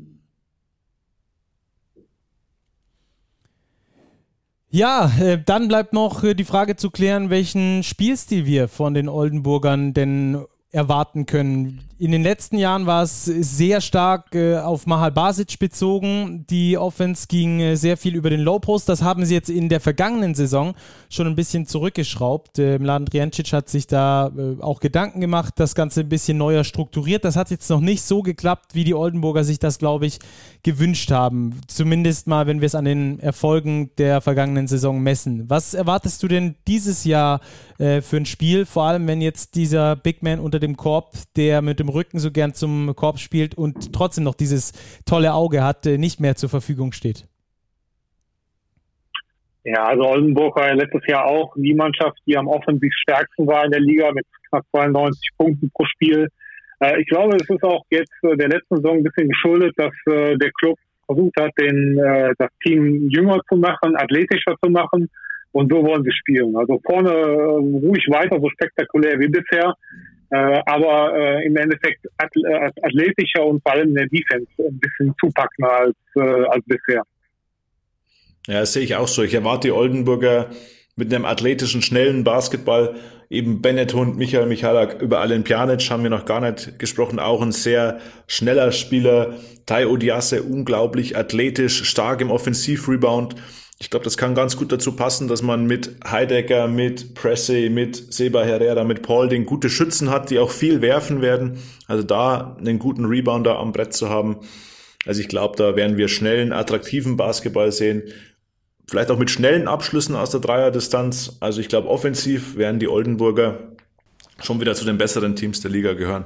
Ja, äh, dann bleibt noch äh, die Frage zu klären, welchen Spielstil wir von den Oldenburgern denn erwarten können. In den letzten Jahren war es sehr stark äh, auf Mahal Basic bezogen. Die Offense ging äh, sehr viel über den Low Post. Das haben sie jetzt in der vergangenen Saison schon ein bisschen zurückgeschraubt. Äh, Mladen Drijancic hat sich da äh, auch Gedanken gemacht, das Ganze ein bisschen neuer strukturiert. Das hat jetzt noch nicht so geklappt, wie die Oldenburger sich das, glaube ich, gewünscht haben. Zumindest mal, wenn wir es an den Erfolgen der vergangenen Saison messen. Was erwartest du denn dieses Jahr äh, für ein Spiel? Vor allem, wenn jetzt dieser Big Man unter dem Korb, der mit dem Rücken so gern zum Korb spielt und trotzdem noch dieses tolle Auge hat, äh, nicht mehr zur Verfügung steht. Ja, also Oldenburg war ja letztes Jahr auch die Mannschaft, die am offensiv stärksten war in der Liga mit knapp 92 Punkten pro Spiel. Äh, ich glaube, es ist auch jetzt äh, der letzten Saison ein bisschen geschuldet, dass der Club versucht hat, den, das Team jünger zu machen, athletischer zu machen. Und so wollen sie spielen. Also vorne ruhig weiter, so spektakulär wie bisher. Äh, aber äh, im Endeffekt äh, athletischer und vor allem in der Defense ein bisschen zupackender als, äh, als bisher. Ja, das sehe ich auch so. Ich erwarte die Oldenburger mit einem athletischen, schnellen Basketball. Eben Bennett Hund, Michael Michalak, über Allen Pjanic haben wir noch gar nicht gesprochen. Auch ein sehr schneller Spieler. Tai Odiasse, unglaublich athletisch, stark im Offensivrebound. Ich glaube, das kann ganz gut dazu passen, dass man mit Heidecker, mit Pressey, mit Seba Herrera, mit Paulding gute Schützen hat, die auch viel werfen werden. Also da einen guten Rebounder am Brett zu haben. Also ich glaube, da werden wir schnellen, attraktiven Basketball sehen. Vielleicht auch mit schnellen Abschlüssen aus der Dreierdistanz. Also ich glaube, offensiv werden die Oldenburger schon wieder zu den besseren Teams der Liga gehören.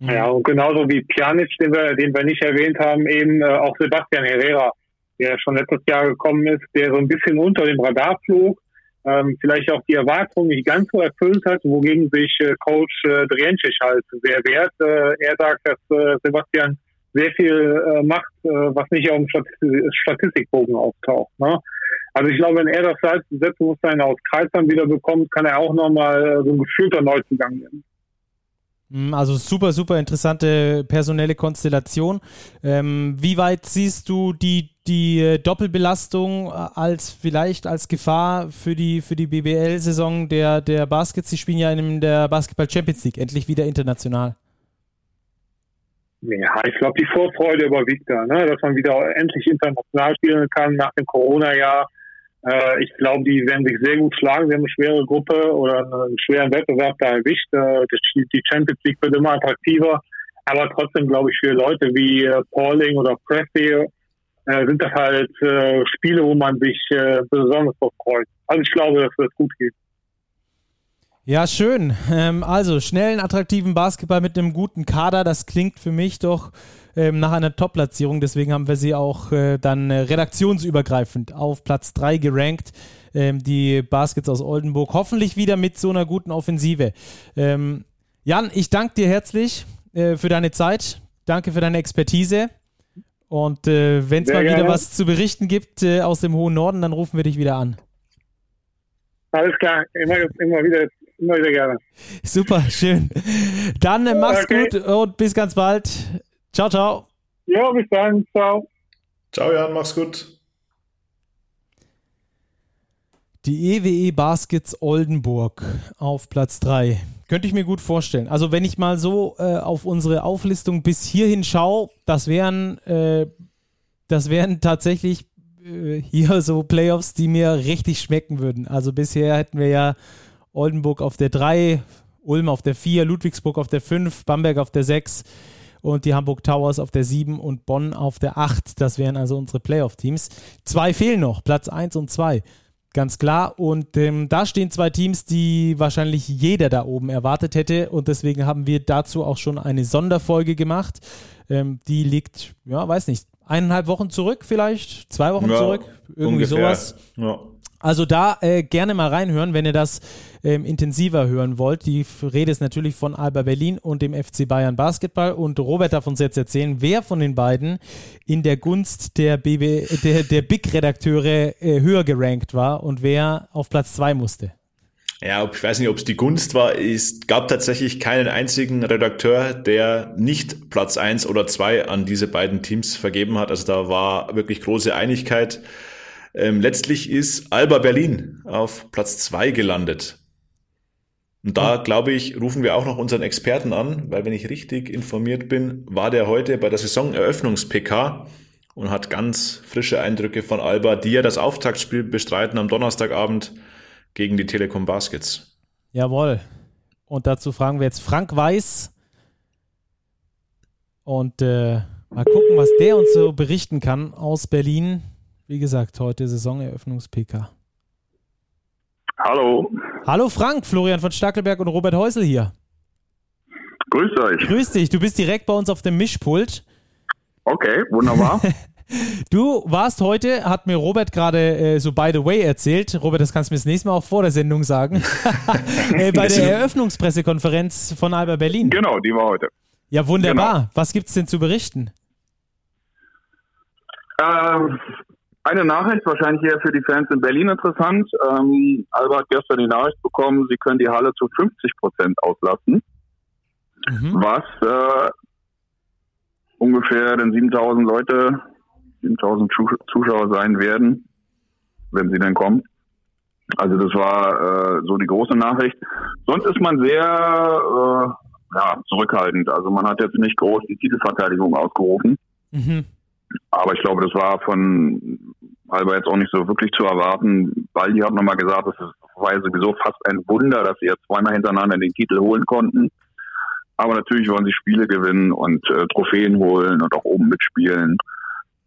Ja, und genauso wie Pjanic, den wir, den wir nicht erwähnt haben, eben äh, auch Sebastian Herrera der schon letztes Jahr gekommen ist, der so ein bisschen unter dem Radar flog, ähm, vielleicht auch die Erwartungen nicht ganz so erfüllt hat, wogegen sich äh, Coach äh, Drientschich halt sehr wehrt. Äh, er sagt, dass äh, Sebastian sehr viel äh, macht, äh, was nicht auf dem Statistikbogen auftaucht. Ne? Also ich glaube, wenn er das Selbstbewusstsein aus Kreisern wieder bekommt, kann er auch nochmal äh, so ein gefühlter Neuzugang werden. Hm, also super, super interessante personelle Konstellation. Ähm, wie weit siehst du die, die äh, Doppelbelastung äh, als vielleicht als Gefahr für die, für die BBL-Saison der, der Baskets? Sie spielen ja in der Basketball Champions League endlich wieder international. Ja, ich glaube, die Vorfreude überwiegt da, ne? dass man wieder endlich international spielen kann nach dem Corona-Jahr. Äh, ich glaube, die werden sich sehr gut schlagen. Sie haben eine schwere Gruppe oder einen schweren Wettbewerb da erwischt. Äh, die Champions League wird immer attraktiver. Aber trotzdem glaube ich, für Leute wie äh, Pauling oder Pressy äh, sind das halt äh, Spiele, wo man sich äh, besonders drauf freut. Also ich glaube, das gut geht. Ja, schön. Ähm, also schnellen, attraktiven Basketball mit einem guten Kader, das klingt für mich doch ähm, nach einer Top-Platzierung. Deswegen haben wir sie auch äh, dann äh, redaktionsübergreifend auf Platz 3 gerankt. Ähm, die Baskets aus Oldenburg. Hoffentlich wieder mit so einer guten Offensive. Ähm, Jan, ich danke dir herzlich äh, für deine Zeit. Danke für deine Expertise. Und äh, wenn es mal gerne. wieder was zu berichten gibt äh, aus dem hohen Norden, dann rufen wir dich wieder an. Alles klar, immer, immer wieder immer sehr gerne. Super, schön. Dann äh, mach's okay. gut und bis ganz bald. Ciao, ciao. Ja, bis dann. Ciao. Ciao, Jan, mach's gut. Die EWE Baskets Oldenburg auf Platz 3. Könnte ich mir gut vorstellen. Also wenn ich mal so äh, auf unsere Auflistung bis hierhin schaue, das wären, äh, das wären tatsächlich äh, hier so Playoffs, die mir richtig schmecken würden. Also bisher hätten wir ja Oldenburg auf der 3, Ulm auf der 4, Ludwigsburg auf der 5, Bamberg auf der 6 und die Hamburg Towers auf der 7 und Bonn auf der 8. Das wären also unsere Playoff-Teams. Zwei fehlen noch, Platz 1 und 2. Ganz klar. Und ähm, da stehen zwei Teams, die wahrscheinlich jeder da oben erwartet hätte. Und deswegen haben wir dazu auch schon eine Sonderfolge gemacht. Ähm, die liegt, ja, weiß nicht, eineinhalb Wochen zurück vielleicht, zwei Wochen ja, zurück, irgendwie ungefähr. sowas. Ja. Also da äh, gerne mal reinhören, wenn ihr das ähm, intensiver hören wollt. Die Rede ist natürlich von Alba Berlin und dem FC Bayern Basketball. Und Robert darf uns jetzt erzählen, wer von den beiden in der Gunst der, BB, der, der Big-Redakteure äh, höher gerankt war und wer auf Platz zwei musste. Ja, ich weiß nicht, ob es die Gunst war. Es gab tatsächlich keinen einzigen Redakteur, der nicht Platz eins oder zwei an diese beiden Teams vergeben hat. Also da war wirklich große Einigkeit. Ähm, letztlich ist Alba Berlin auf Platz zwei gelandet. Und da, glaube ich, rufen wir auch noch unseren Experten an, weil wenn ich richtig informiert bin, war der heute bei der Saisoneröffnungs-PK und hat ganz frische Eindrücke von Alba, die ja das Auftaktspiel bestreiten am Donnerstagabend gegen die Telekom Baskets. Jawohl. Und dazu fragen wir jetzt Frank Weiß. Und äh, mal gucken, was der uns so berichten kann aus Berlin. Wie gesagt, heute Saisoneröffnungs-PK. Hallo. Hallo Frank, Florian von Stackelberg und Robert Häusel hier. Grüß euch. Grüß dich, du bist direkt bei uns auf dem Mischpult. Okay, wunderbar. Du warst heute, hat mir Robert gerade äh, so by the way erzählt, Robert, das kannst du mir das nächste Mal auch vor der Sendung sagen, äh, bei der Eröffnungspressekonferenz von Alba Berlin. Genau, die war heute. Ja, wunderbar. Genau. Was gibt es denn zu berichten? Ähm, eine Nachricht, wahrscheinlich eher für die Fans in Berlin interessant. Ähm, Alba hat gestern die Nachricht bekommen, sie können die Halle zu 50 Prozent auslassen, mhm. was äh, ungefähr den 7000 Leute, 7000 Zuschauer sein werden, wenn sie denn kommen. Also das war äh, so die große Nachricht. Sonst ist man sehr äh, ja, zurückhaltend. Also man hat jetzt nicht groß die Titelverteidigung ausgerufen. Mhm. Aber ich glaube, das war von Alba jetzt auch nicht so wirklich zu erwarten. weil die hat nochmal gesagt, es war sowieso fast ein Wunder, dass sie jetzt zweimal hintereinander den Titel holen konnten. Aber natürlich wollen sie Spiele gewinnen und äh, Trophäen holen und auch oben mitspielen.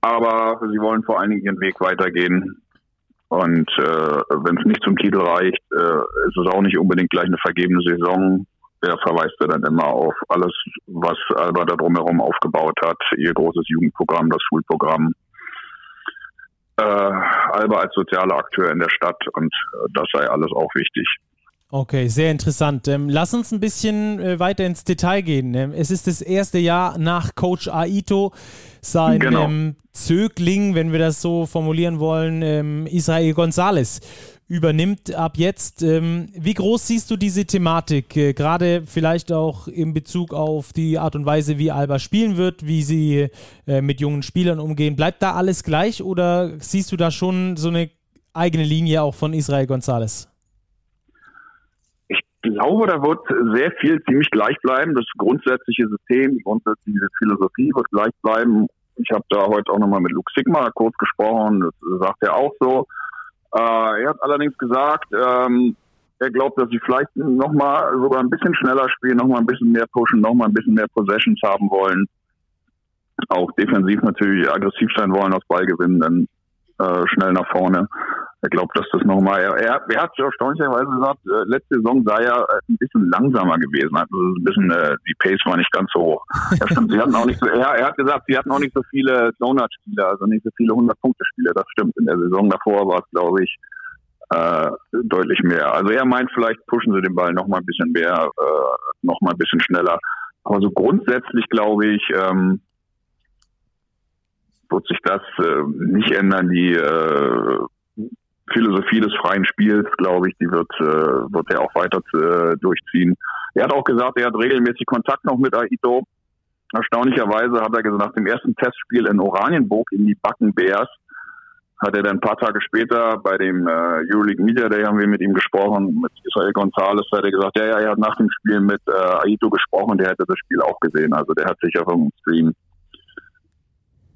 Aber sie wollen vor allen Dingen ihren Weg weitergehen. Und äh, wenn es nicht zum Titel reicht, äh, ist es auch nicht unbedingt gleich eine vergebene Saison der verweist er dann immer auf alles, was Alba da drumherum aufgebaut hat, ihr großes Jugendprogramm, das Schulprogramm. Äh, Alba als sozialer Akteur in der Stadt und äh, das sei alles auch wichtig. Okay, sehr interessant. Ähm, lass uns ein bisschen äh, weiter ins Detail gehen. Ähm, es ist das erste Jahr nach Coach Aito, sein genau. ähm, Zögling, wenn wir das so formulieren wollen, ähm, Israel González übernimmt ab jetzt. Ähm, wie groß siehst du diese Thematik, äh, gerade vielleicht auch in Bezug auf die Art und Weise, wie Alba spielen wird, wie sie äh, mit jungen Spielern umgehen? Bleibt da alles gleich oder siehst du da schon so eine eigene Linie auch von Israel González? Ich glaube, da wird sehr viel ziemlich gleich bleiben. Das grundsätzliche System, die grundsätzliche Philosophie wird gleich bleiben. Ich habe da heute auch nochmal mit Luke Sigma kurz gesprochen, das sagt er auch so. Äh, er hat allerdings gesagt, ähm, er glaubt, dass sie vielleicht nochmal sogar ein bisschen schneller spielen, nochmal ein bisschen mehr pushen, nochmal ein bisschen mehr Possessions haben wollen. Auch defensiv natürlich aggressiv sein wollen, aus Ball gewinnen, dann äh, schnell nach vorne. Er glaubt, dass das nochmal, er, er, hat erstaunlicherweise gesagt, äh, letzte Saison sei er äh, ein bisschen langsamer gewesen. Also ein bisschen, äh, die Pace war nicht ganz so hoch. Ja, stimmt, sie hatten auch nicht so, er, er hat gesagt, sie hatten auch nicht so viele Donut-Spiele, also nicht so viele 100-Punkte-Spiele. Das stimmt. In der Saison davor war es, glaube ich, äh, deutlich mehr. Also er meint, vielleicht pushen sie den Ball noch mal ein bisschen mehr, äh, noch mal ein bisschen schneller. Aber so grundsätzlich glaube ich, ähm, wird sich das äh, nicht ändern. Die äh, Philosophie des freien Spiels, glaube ich, die wird, äh, wird er auch weiter äh, durchziehen. Er hat auch gesagt, er hat regelmäßig Kontakt noch mit Aito. Erstaunlicherweise hat er gesagt, nach dem ersten Testspiel in Oranienburg in die Backen Bears hat er dann ein paar Tage später bei dem äh, Euroleague Media Day haben wir mit ihm gesprochen, mit Israel Gonzalez, hat er gesagt, ja, ja, er hat nach dem Spiel mit äh, Aito gesprochen, der hätte das Spiel auch gesehen. Also der hat sich auf dem Stream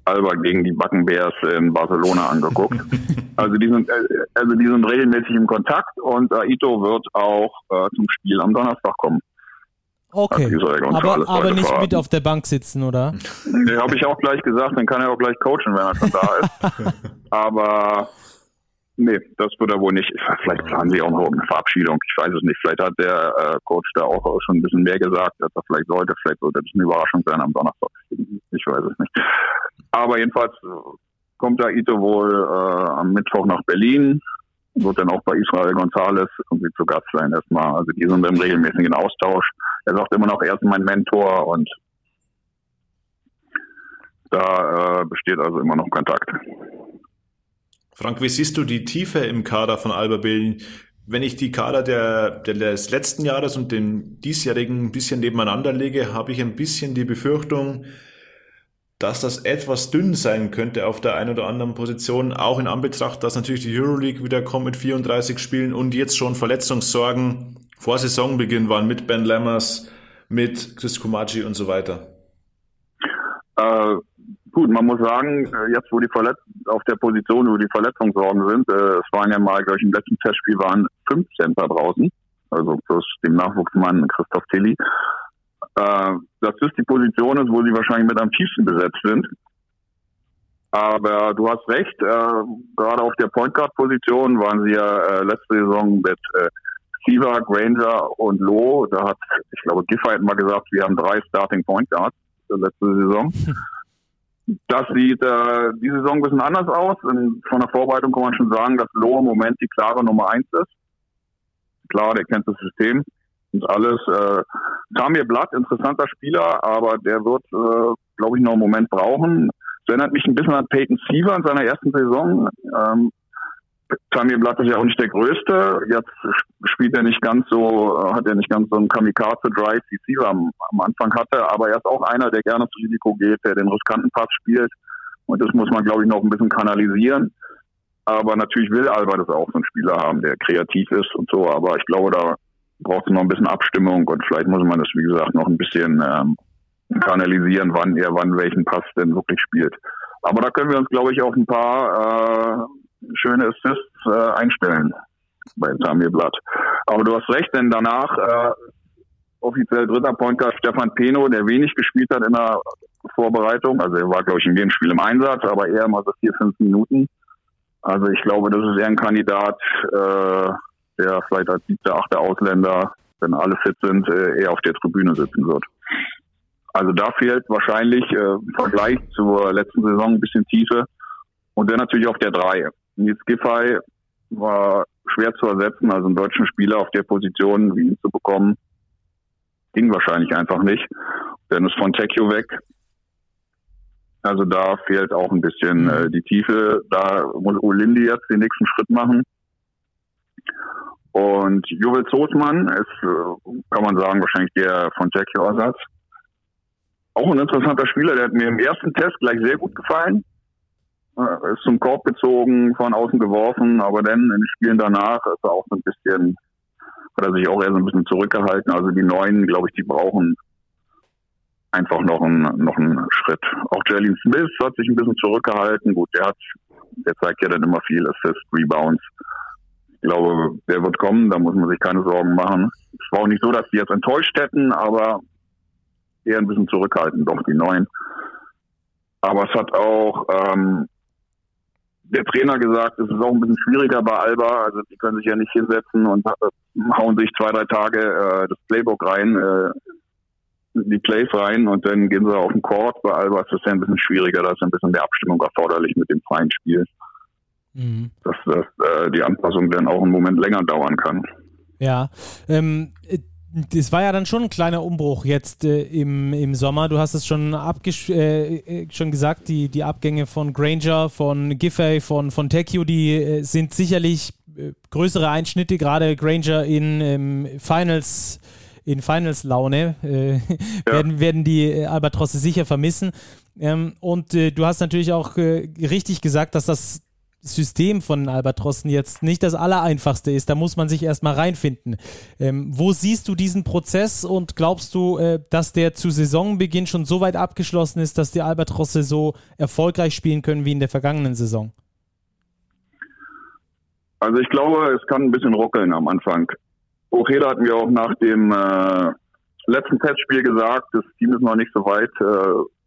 Alba gegen die Backenbears in Barcelona angeguckt. also die sind äh, also die sind regelmäßig im Kontakt und Aito wird auch äh, zum Spiel am Donnerstag kommen. Okay, aber, aber nicht verraten. mit auf der Bank sitzen, oder? Nee, habe ich auch gleich gesagt, dann kann er auch gleich coachen, wenn er schon da ist. aber nee, das wird er wohl nicht. Vielleicht planen sie auch noch eine Verabschiedung. Ich weiß es nicht. Vielleicht hat der äh, Coach da auch schon ein bisschen mehr gesagt, als er vielleicht sollte. Vielleicht sollte das eine Überraschung sein am Donnerstag. Ich weiß es nicht. Aber jedenfalls kommt da Ito wohl äh, am Mittwoch nach Berlin wird dann auch bei Israel González irgendwie zu Gast sein erstmal. Also die sind im regelmäßigen Austausch. Er sagt immer noch, er ist mein Mentor und da äh, besteht also immer noch Kontakt. Frank, wie siehst du die Tiefe im Kader von Alba Berlin? Wenn ich die Kader der, der, des letzten Jahres und dem diesjährigen ein bisschen nebeneinander lege, habe ich ein bisschen die Befürchtung, dass das etwas dünn sein könnte auf der einen oder anderen Position, auch in Anbetracht, dass natürlich die Euroleague wieder kommt mit 34 Spielen und jetzt schon Verletzungssorgen vor Saisonbeginn waren mit Ben Lammers, mit Chris Kumachi und so weiter. Äh, gut, man muss sagen, äh, jetzt wo die Verletz auf der Position, wo die Verletzungssorgen sind, äh, es waren ja mal, glaube ich, im letzten Testspiel waren fünf Center draußen, also plus dem Nachwuchsmann Christoph Tilly äh, das die Position ist, wo sie wahrscheinlich mit am tiefsten besetzt sind. Aber du hast recht, äh, gerade auf der Point Guard Position waren sie ja äh, letzte Saison mit äh, Siva, Granger und Loh. Da hat, ich glaube, Giffey hat mal gesagt, wir haben drei Starting Point Guards letzte Saison. Das sieht äh, die Saison ein bisschen anders aus. Und von der Vorbereitung kann man schon sagen, dass Loh im Moment die klare Nummer eins ist. Klar, der kennt das System und alles. Äh, Tamir Blatt, interessanter Spieler, aber der wird, äh, glaube ich, noch einen Moment brauchen. Das erinnert mich ein bisschen an Peyton Siever in seiner ersten Saison. Ähm, Tamir Blatt ist ja auch nicht der Größte. Jetzt spielt er nicht ganz so, äh, hat er nicht ganz so einen Kamikaze-Drive wie Siever am, am Anfang hatte, aber er ist auch einer, der gerne zu Risiko geht, der den riskanten Pass spielt. Und das muss man, glaube ich, noch ein bisschen kanalisieren. Aber natürlich will Alba das auch so einen Spieler haben, der kreativ ist und so. Aber ich glaube, da braucht es noch ein bisschen Abstimmung und vielleicht muss man das, wie gesagt, noch ein bisschen ähm, kanalisieren, wann er wann welchen Pass denn wirklich spielt. Aber da können wir uns, glaube ich, auf ein paar äh, schöne Assists äh, einstellen bei Samir Blatt. Aber du hast recht, denn danach äh, offiziell dritter Pointer Stefan Peno, der wenig gespielt hat in der Vorbereitung. Also er war, glaube ich, in jedem Spiel im Einsatz, aber eher mal so vier, fünf Minuten. Also ich glaube, das ist eher ein Kandidat, äh, der vielleicht als siebter, achter Ausländer, wenn alle fit sind, äh, eher auf der Tribüne sitzen wird. Also da fehlt wahrscheinlich äh, im Vergleich zur letzten Saison ein bisschen Tiefe. Und dann natürlich auf der drei. Nils Giffey war schwer zu ersetzen, also einen deutschen Spieler auf der Position wie ihn zu bekommen, ging wahrscheinlich einfach nicht. Dann ist von Tecchio weg. Also da fehlt auch ein bisschen äh, die Tiefe. Da muss Olindi jetzt den nächsten Schritt machen. Und Jovel Zosmann ist, äh, kann man sagen, wahrscheinlich der von Jackie Ersatz. Auch ein interessanter Spieler, der hat mir im ersten Test gleich sehr gut gefallen. Er ist zum Korb gezogen, von außen geworfen, aber dann in den Spielen danach ist er auch so ein bisschen, hat er sich auch eher so ein bisschen zurückgehalten. Also die Neuen, glaube ich, die brauchen einfach noch einen, noch einen Schritt. Auch Jalen Smith hat sich ein bisschen zurückgehalten. Gut, der hat, der zeigt ja dann immer viel Assist, Rebounds. Ich glaube, der wird kommen, da muss man sich keine Sorgen machen. Es war auch nicht so, dass die jetzt enttäuscht hätten, aber eher ein bisschen zurückhaltend, doch die Neuen. Aber es hat auch ähm, der Trainer gesagt, es ist auch ein bisschen schwieriger bei Alba. Also die können sich ja nicht hinsetzen und äh, hauen sich zwei, drei Tage äh, das Playbook rein, äh, die Plays rein und dann gehen sie auf den Court. Bei Alba ist es ja ein bisschen schwieriger, da ist ein bisschen mehr Abstimmung erforderlich mit dem freien Spiel mhm. dass, dass äh, die Anpassung dann auch einen Moment länger dauern kann. Ja, ähm, das war ja dann schon ein kleiner Umbruch jetzt äh, im, im Sommer. Du hast es schon, äh, äh, schon gesagt, die, die Abgänge von Granger, von Giffey, von, von Tekio, die äh, sind sicherlich äh, größere Einschnitte, gerade Granger in ähm, Finals in Finals-Laune äh, ja. werden, werden die Albatrosse sicher vermissen. Ähm, und du hast natürlich auch richtig gesagt, dass das System von Albatrossen jetzt nicht das allereinfachste ist. Da muss man sich erstmal reinfinden. Ähm, wo siehst du diesen Prozess und glaubst du, äh, dass der zu Saisonbeginn schon so weit abgeschlossen ist, dass die Albatrosse so erfolgreich spielen können wie in der vergangenen Saison? Also ich glaube, es kann ein bisschen ruckeln am Anfang. Ojeda hatten wir auch nach dem äh, letzten Testspiel gesagt, das Team ist noch nicht so weit. Äh,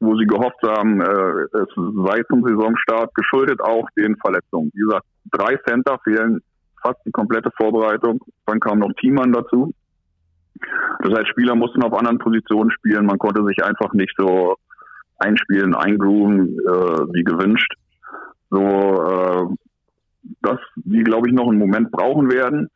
wo sie gehofft haben, äh, es sei zum Saisonstart, geschuldet auch den Verletzungen. Wie gesagt, drei Center fehlen fast die komplette Vorbereitung. Dann kam noch Teammann dazu. Das heißt, Spieler mussten auf anderen Positionen spielen. Man konnte sich einfach nicht so einspielen, eingrooven, äh, wie gewünscht. So, äh, dass die, glaube ich, noch einen Moment brauchen werden.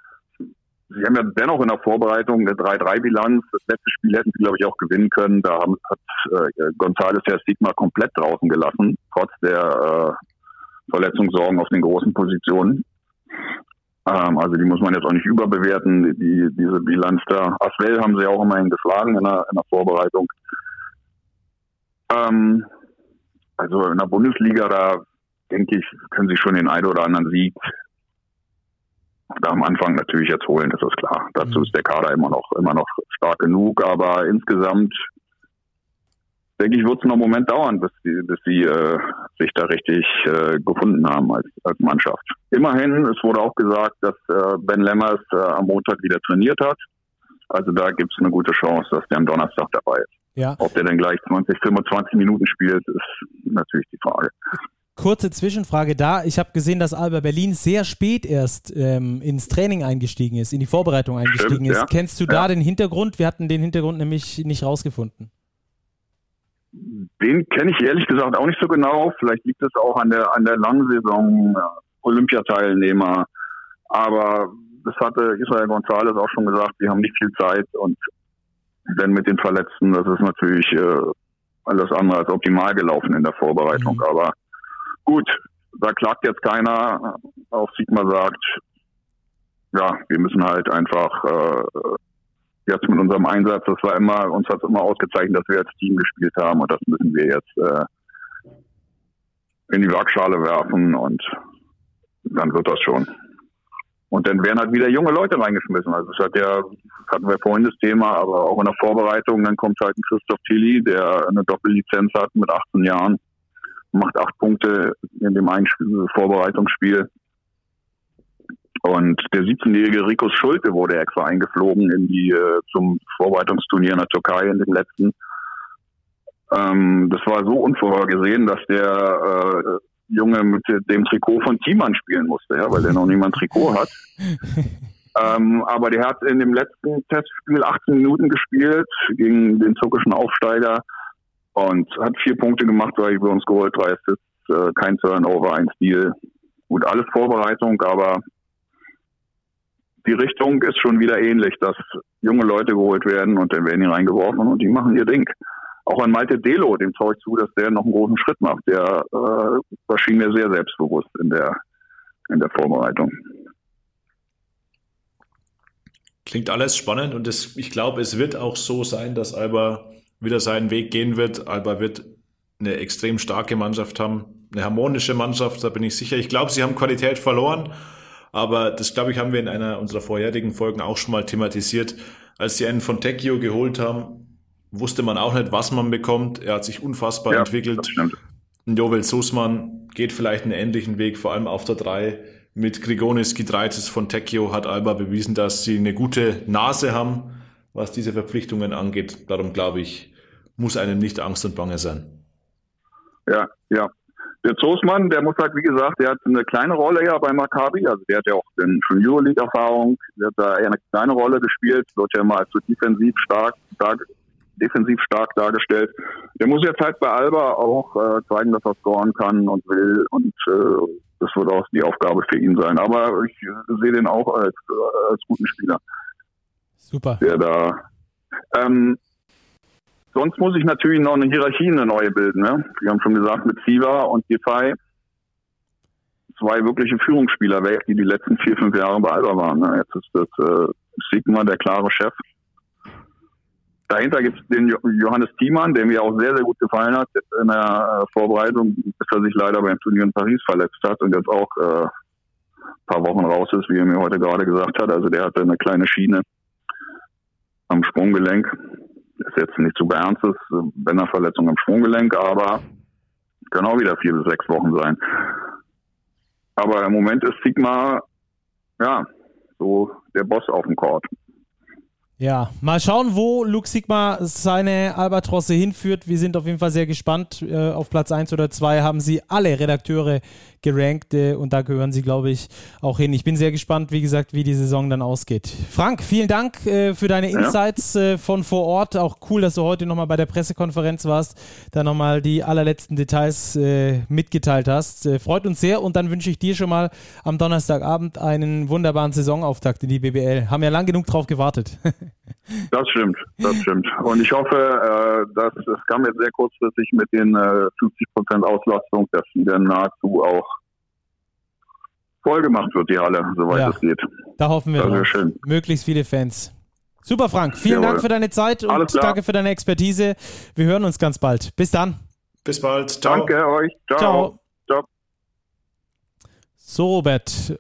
Sie haben ja dennoch in der Vorbereitung eine 3-3-Bilanz. Das letzte Spiel hätten sie, glaube ich, auch gewinnen können. Da haben, hat äh, González ja Stigma komplett draußen gelassen, trotz der äh, Verletzungssorgen auf den großen Positionen. Ähm, also die muss man jetzt auch nicht überbewerten, die, diese Bilanz da. Aswell haben sie auch immerhin geschlagen in der, in der Vorbereitung. Ähm, also in der Bundesliga, da denke ich, können sie schon den einen oder anderen Sieg am Anfang natürlich jetzt holen, das ist klar. Dazu mhm. ist der Kader immer noch, immer noch stark genug, aber insgesamt denke ich, wird es noch einen Moment dauern, bis sie, bis sie äh, sich da richtig äh, gefunden haben als, als Mannschaft. Immerhin, es wurde auch gesagt, dass äh, Ben Lemmers äh, am Montag wieder trainiert hat. Also da gibt es eine gute Chance, dass der am Donnerstag dabei ist. Ja. Ob der dann gleich 20, 25 Minuten spielt, ist natürlich die Frage kurze Zwischenfrage da. Ich habe gesehen, dass Alba Berlin sehr spät erst ähm, ins Training eingestiegen ist, in die Vorbereitung eingestiegen Stimmt, ist. Ja. Kennst du da ja. den Hintergrund? Wir hatten den Hintergrund nämlich nicht rausgefunden. Den kenne ich ehrlich gesagt auch nicht so genau. Vielleicht liegt es auch an der an der langen Saison äh, Olympiateilnehmer. Aber das hatte Israel González auch schon gesagt. Wir haben nicht viel Zeit und denn mit den Verletzten, das ist natürlich äh, alles andere als optimal gelaufen in der Vorbereitung. Mhm. Aber Gut, da klagt jetzt keiner. Auch Sigma sagt, ja, wir müssen halt einfach äh, jetzt mit unserem Einsatz, das war immer, uns hat es immer ausgezeichnet, dass wir als Team gespielt haben und das müssen wir jetzt äh, in die Waagschale werfen und dann wird das schon. Und dann werden halt wieder junge Leute reingeschmissen. Also es hat ja, hatten wir vorhin das Thema, aber auch in der Vorbereitung, dann kommt halt ein Christoph Tilly, der eine Doppellizenz hat mit 18 Jahren macht acht Punkte in dem einen Vorbereitungsspiel. Und der 17-jährige Rikus Schulte wurde extra eingeflogen in die äh, zum Vorbereitungsturnier in der Türkei in dem letzten. Ähm, das war so unvorhergesehen, dass der äh, Junge mit dem Trikot von Thiemann spielen musste, ja, weil er noch niemand Trikot hat. ähm, aber der hat in dem letzten Testspiel 18 Minuten gespielt gegen den türkischen Aufsteiger und hat vier Punkte gemacht, weil über uns geholt, drei Assists, äh, kein Turnover, ein Stil. Gut, alles Vorbereitung, aber die Richtung ist schon wieder ähnlich, dass junge Leute geholt werden und dann werden die reingeworfen und die machen ihr Ding. Auch an Malte Delo, dem traue ich zu, dass der noch einen großen Schritt macht. Der äh, schien mir sehr selbstbewusst in der, in der Vorbereitung. Klingt alles spannend und das, ich glaube, es wird auch so sein, dass Alba wieder seinen Weg gehen wird. Alba wird eine extrem starke Mannschaft haben, eine harmonische Mannschaft, da bin ich sicher. Ich glaube, sie haben Qualität verloren, aber das, glaube ich, haben wir in einer unserer vorherigen Folgen auch schon mal thematisiert. Als sie einen von Tecchio geholt haben, wusste man auch nicht, was man bekommt. Er hat sich unfassbar ja, entwickelt. Jovel Susman geht vielleicht einen ähnlichen Weg, vor allem auf der 3. Mit Grigonis Gidreitis von Tecchio hat Alba bewiesen, dass sie eine gute Nase haben, was diese Verpflichtungen angeht. Darum glaube ich, muss einem nicht Angst und Bange sein. Ja, ja. Der Zosmann, der muss halt, wie gesagt, der hat eine kleine Rolle ja bei Maccabi, also der hat ja auch schon Euroleague-Erfahrung, der hat da eher eine kleine Rolle gespielt, wird ja mal als so defensiv stark, stark defensiv stark dargestellt. Der muss jetzt halt bei Alba auch äh, zeigen, dass er scoren kann und will und äh, das wird auch die Aufgabe für ihn sein. Aber ich sehe den auch als, äh, als guten Spieler. Super. Der da. Ähm, sonst muss ich natürlich noch eine Hierarchie, eine neue bilden. Ne? Wir haben schon gesagt, mit Siva und Defy zwei wirkliche Führungsspieler weg, die die letzten vier, fünf Jahre bei Alba waren. Ne? Jetzt ist das äh, Sigma der klare Chef. Dahinter gibt es den Johannes Thiemann, der mir auch sehr, sehr gut gefallen hat in der äh, Vorbereitung, bis er sich leider beim Turnier in Paris verletzt hat und jetzt auch äh, ein paar Wochen raus ist, wie er mir heute gerade gesagt hat. Also der hatte eine kleine Schiene am Sprunggelenk. Ist jetzt nicht so ernstes, wenn er Verletzung am Sprunggelenk, aber kann auch wieder vier bis sechs Wochen sein. Aber im Moment ist Sigma, ja, so der Boss auf dem Court. Ja, mal schauen, wo Luke Sigma seine Albatrosse hinführt. Wir sind auf jeden Fall sehr gespannt. Äh, auf Platz 1 oder 2 haben sie alle Redakteure gerankt äh, und da gehören sie, glaube ich, auch hin. Ich bin sehr gespannt, wie gesagt, wie die Saison dann ausgeht. Frank, vielen Dank äh, für deine Insights ja. von vor Ort. Auch cool, dass du heute nochmal bei der Pressekonferenz warst, da nochmal die allerletzten Details mitgeteilt hast. freut uns sehr und dann wünsche ich dir schon mal am Donnerstagabend einen wunderbaren Saisonauftakt in die BBL. Haben ja lang genug drauf gewartet. Das stimmt, das stimmt. Und ich hoffe, äh, dass es kam jetzt sehr kurzfristig mit den äh, 50 Prozent Auslastung, dass sie dann nahezu auch voll gemacht wird, die Halle, soweit ja, es geht. Da hoffen wir drauf. Schön. Möglichst viele Fans. Super, Frank. Vielen Jawohl. Dank für deine Zeit und danke für deine Expertise. Wir hören uns ganz bald. Bis dann. Bis bald. Ciao. Danke euch. Ciao. Ciao. Ciao. So, Robert.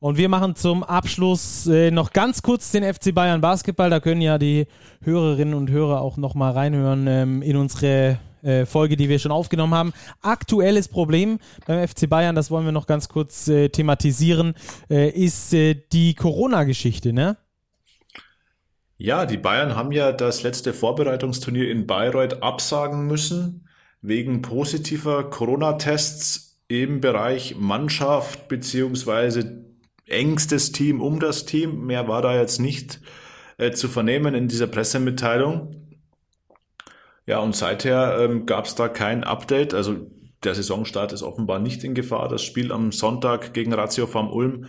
Und wir machen zum Abschluss äh, noch ganz kurz den FC Bayern Basketball. Da können ja die Hörerinnen und Hörer auch noch mal reinhören ähm, in unsere äh, Folge, die wir schon aufgenommen haben. Aktuelles Problem beim FC Bayern, das wollen wir noch ganz kurz äh, thematisieren, äh, ist äh, die Corona-Geschichte, ne? Ja, die Bayern haben ja das letzte Vorbereitungsturnier in Bayreuth absagen müssen wegen positiver Corona-Tests im Bereich Mannschaft beziehungsweise engstes Team um das Team. Mehr war da jetzt nicht äh, zu vernehmen in dieser Pressemitteilung. Ja, und seither ähm, gab es da kein Update. Also der Saisonstart ist offenbar nicht in Gefahr. Das Spiel am Sonntag gegen Ratio vom Ulm.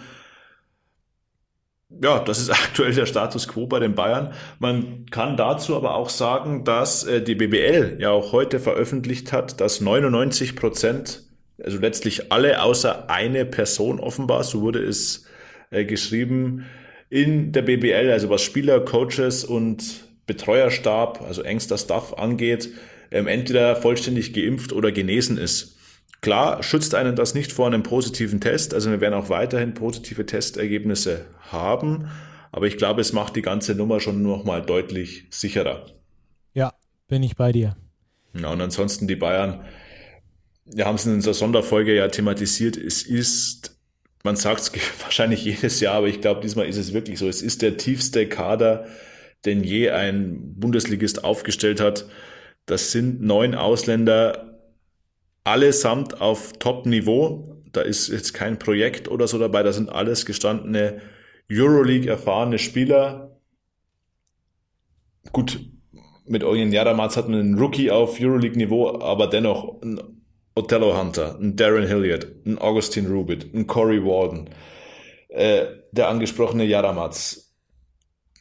Ja, das ist aktuell der Status quo bei den Bayern. Man kann dazu aber auch sagen, dass äh, die BBL ja auch heute veröffentlicht hat, dass 99 Prozent, also letztlich alle außer eine Person offenbar, so wurde es äh, geschrieben in der BBL, also was Spieler, Coaches und Betreuerstab, also engster Staff angeht, ähm, entweder vollständig geimpft oder genesen ist. Klar schützt einen das nicht vor einem positiven Test, also wir werden auch weiterhin positive Testergebnisse haben, aber ich glaube, es macht die ganze Nummer schon noch mal deutlich sicherer. Ja, bin ich bei dir. Ja, und ansonsten die Bayern, wir haben es in unserer Sonderfolge ja thematisiert, es ist man sagt es wahrscheinlich jedes Jahr, aber ich glaube, diesmal ist es wirklich so. Es ist der tiefste Kader, den je ein Bundesligist aufgestellt hat. Das sind neun Ausländer, allesamt auf Top-Niveau. Da ist jetzt kein Projekt oder so dabei. Da sind alles gestandene Euroleague erfahrene Spieler. Gut, mit Eugen Jaramatz hat man einen Rookie auf Euroleague-Niveau, aber dennoch ein Othello Hunter, ein Darren Hilliard, ein Augustin Rubit, ein Corey Warden, äh, der angesprochene Jaramaz.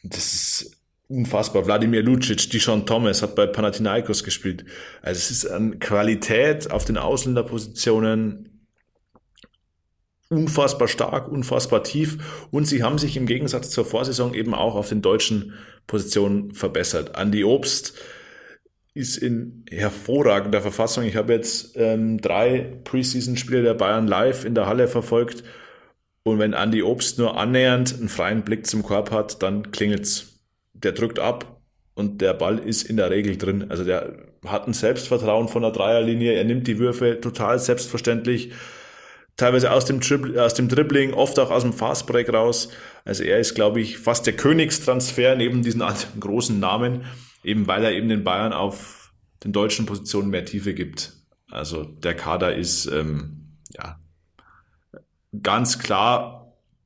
Das ist unfassbar. Wladimir Lucic, Dishon Thomas hat bei Panathinaikos gespielt. Also es ist an Qualität auf den Ausländerpositionen unfassbar stark, unfassbar tief und sie haben sich im Gegensatz zur Vorsaison eben auch auf den deutschen Positionen verbessert. Andy Obst, ist in hervorragender Verfassung. Ich habe jetzt ähm, drei Preseason-Spiele der Bayern live in der Halle verfolgt. Und wenn Andy Obst nur annähernd einen freien Blick zum Korb hat, dann klingelt's. Der drückt ab und der Ball ist in der Regel drin. Also der hat ein Selbstvertrauen von der Dreierlinie. Er nimmt die Würfe total selbstverständlich. Teilweise aus dem, Dribble, aus dem Dribbling, oft auch aus dem Fastbreak raus. Also er ist, glaube ich, fast der Königstransfer neben diesen großen Namen eben weil er eben den Bayern auf den deutschen Positionen mehr Tiefe gibt. Also der Kader ist ähm, ja ganz klar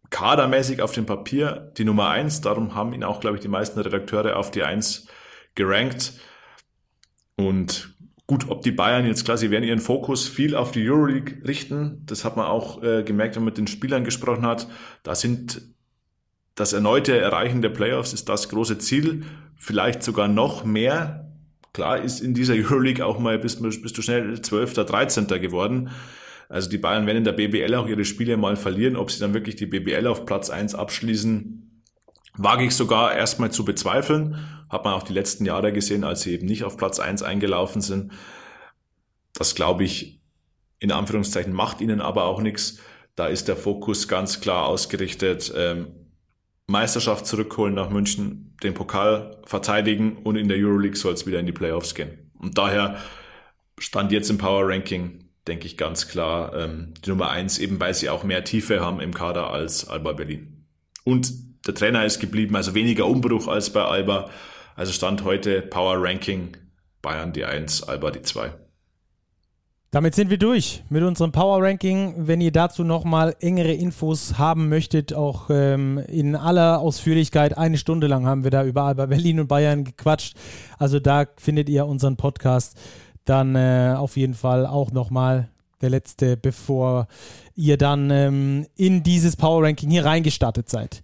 kadermäßig auf dem Papier die Nummer eins. Darum haben ihn auch, glaube ich, die meisten Redakteure auf die eins gerankt. Und gut, ob die Bayern jetzt klar, sie werden ihren Fokus viel auf die Euroleague richten. Das hat man auch äh, gemerkt, wenn man mit den Spielern gesprochen hat. Da sind das erneute Erreichen der Playoffs ist das große Ziel, vielleicht sogar noch mehr. Klar ist in dieser Euroleague auch mal bist, bist du schnell 12., 13. geworden. Also die Bayern werden in der BBL auch ihre Spiele mal verlieren. Ob sie dann wirklich die BBL auf Platz 1 abschließen, wage ich sogar erstmal zu bezweifeln. Hat man auch die letzten Jahre gesehen, als sie eben nicht auf Platz 1 eingelaufen sind. Das glaube ich, in Anführungszeichen, macht ihnen aber auch nichts. Da ist der Fokus ganz klar ausgerichtet. Ähm, Meisterschaft zurückholen nach München, den Pokal verteidigen und in der Euroleague soll es wieder in die Playoffs gehen. Und daher stand jetzt im Power Ranking, denke ich ganz klar, ähm, die Nummer eins, eben weil sie auch mehr Tiefe haben im Kader als Alba Berlin. Und der Trainer ist geblieben, also weniger Umbruch als bei Alba. Also stand heute Power Ranking Bayern die eins, Alba die zwei. Damit sind wir durch mit unserem Power Ranking. Wenn ihr dazu nochmal engere Infos haben möchtet, auch ähm, in aller Ausführlichkeit, eine Stunde lang haben wir da überall bei Berlin und Bayern gequatscht. Also da findet ihr unseren Podcast dann äh, auf jeden Fall auch nochmal der letzte, bevor ihr dann ähm, in dieses Power Ranking hier reingestartet seid.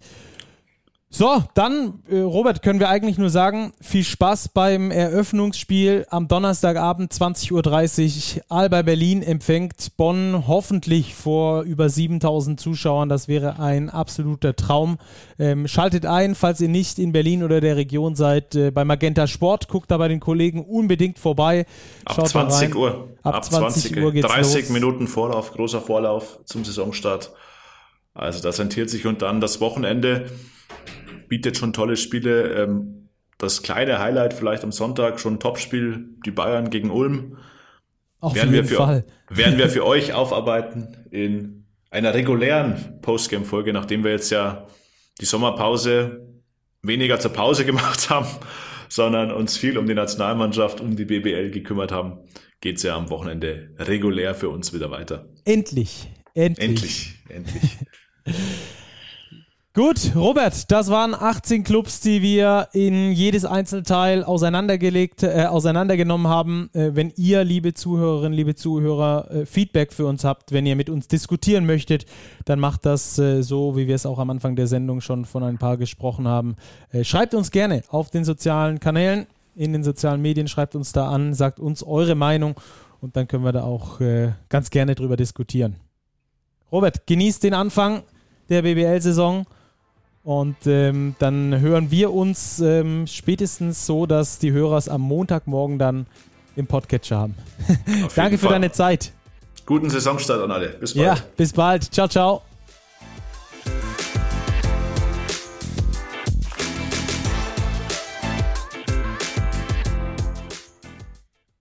So, dann, äh, Robert, können wir eigentlich nur sagen, viel Spaß beim Eröffnungsspiel am Donnerstagabend 20.30 Uhr. Alba Berlin empfängt Bonn hoffentlich vor über 7000 Zuschauern. Das wäre ein absoluter Traum. Ähm, schaltet ein, falls ihr nicht in Berlin oder der Region seid, äh, bei Magenta Sport. Guckt da bei den Kollegen unbedingt vorbei. Ab 20 Uhr. Ab, Ab 20, 20 Uhr geht's 30 los. Minuten Vorlauf, großer Vorlauf zum Saisonstart. Also das rentiert sich und dann das Wochenende bietet schon tolle Spiele. Ähm, das kleine Highlight vielleicht am Sonntag schon ein Topspiel, die Bayern gegen Ulm. Auf werden jeden wir für, Fall. Werden wir für euch aufarbeiten in einer regulären Postgame-Folge, nachdem wir jetzt ja die Sommerpause weniger zur Pause gemacht haben, sondern uns viel um die Nationalmannschaft, um die BBL gekümmert haben, geht's ja am Wochenende regulär für uns wieder weiter. Endlich. Endlich. Endlich. endlich. Gut, Robert, das waren 18 Clubs, die wir in jedes Einzelteil auseinandergelegt, äh, auseinandergenommen haben. Äh, wenn ihr, liebe Zuhörerinnen, liebe Zuhörer, äh, Feedback für uns habt, wenn ihr mit uns diskutieren möchtet, dann macht das äh, so, wie wir es auch am Anfang der Sendung schon von ein paar gesprochen haben. Äh, schreibt uns gerne auf den sozialen Kanälen, in den sozialen Medien, schreibt uns da an, sagt uns eure Meinung und dann können wir da auch äh, ganz gerne drüber diskutieren. Robert, genießt den Anfang der BBL-Saison. Und ähm, dann hören wir uns ähm, spätestens so, dass die Hörer es am Montagmorgen dann im Podcatcher haben. Danke für Fall. deine Zeit. Guten Saisonstart an alle. Bis bald. Ja, bis bald. Ciao, ciao.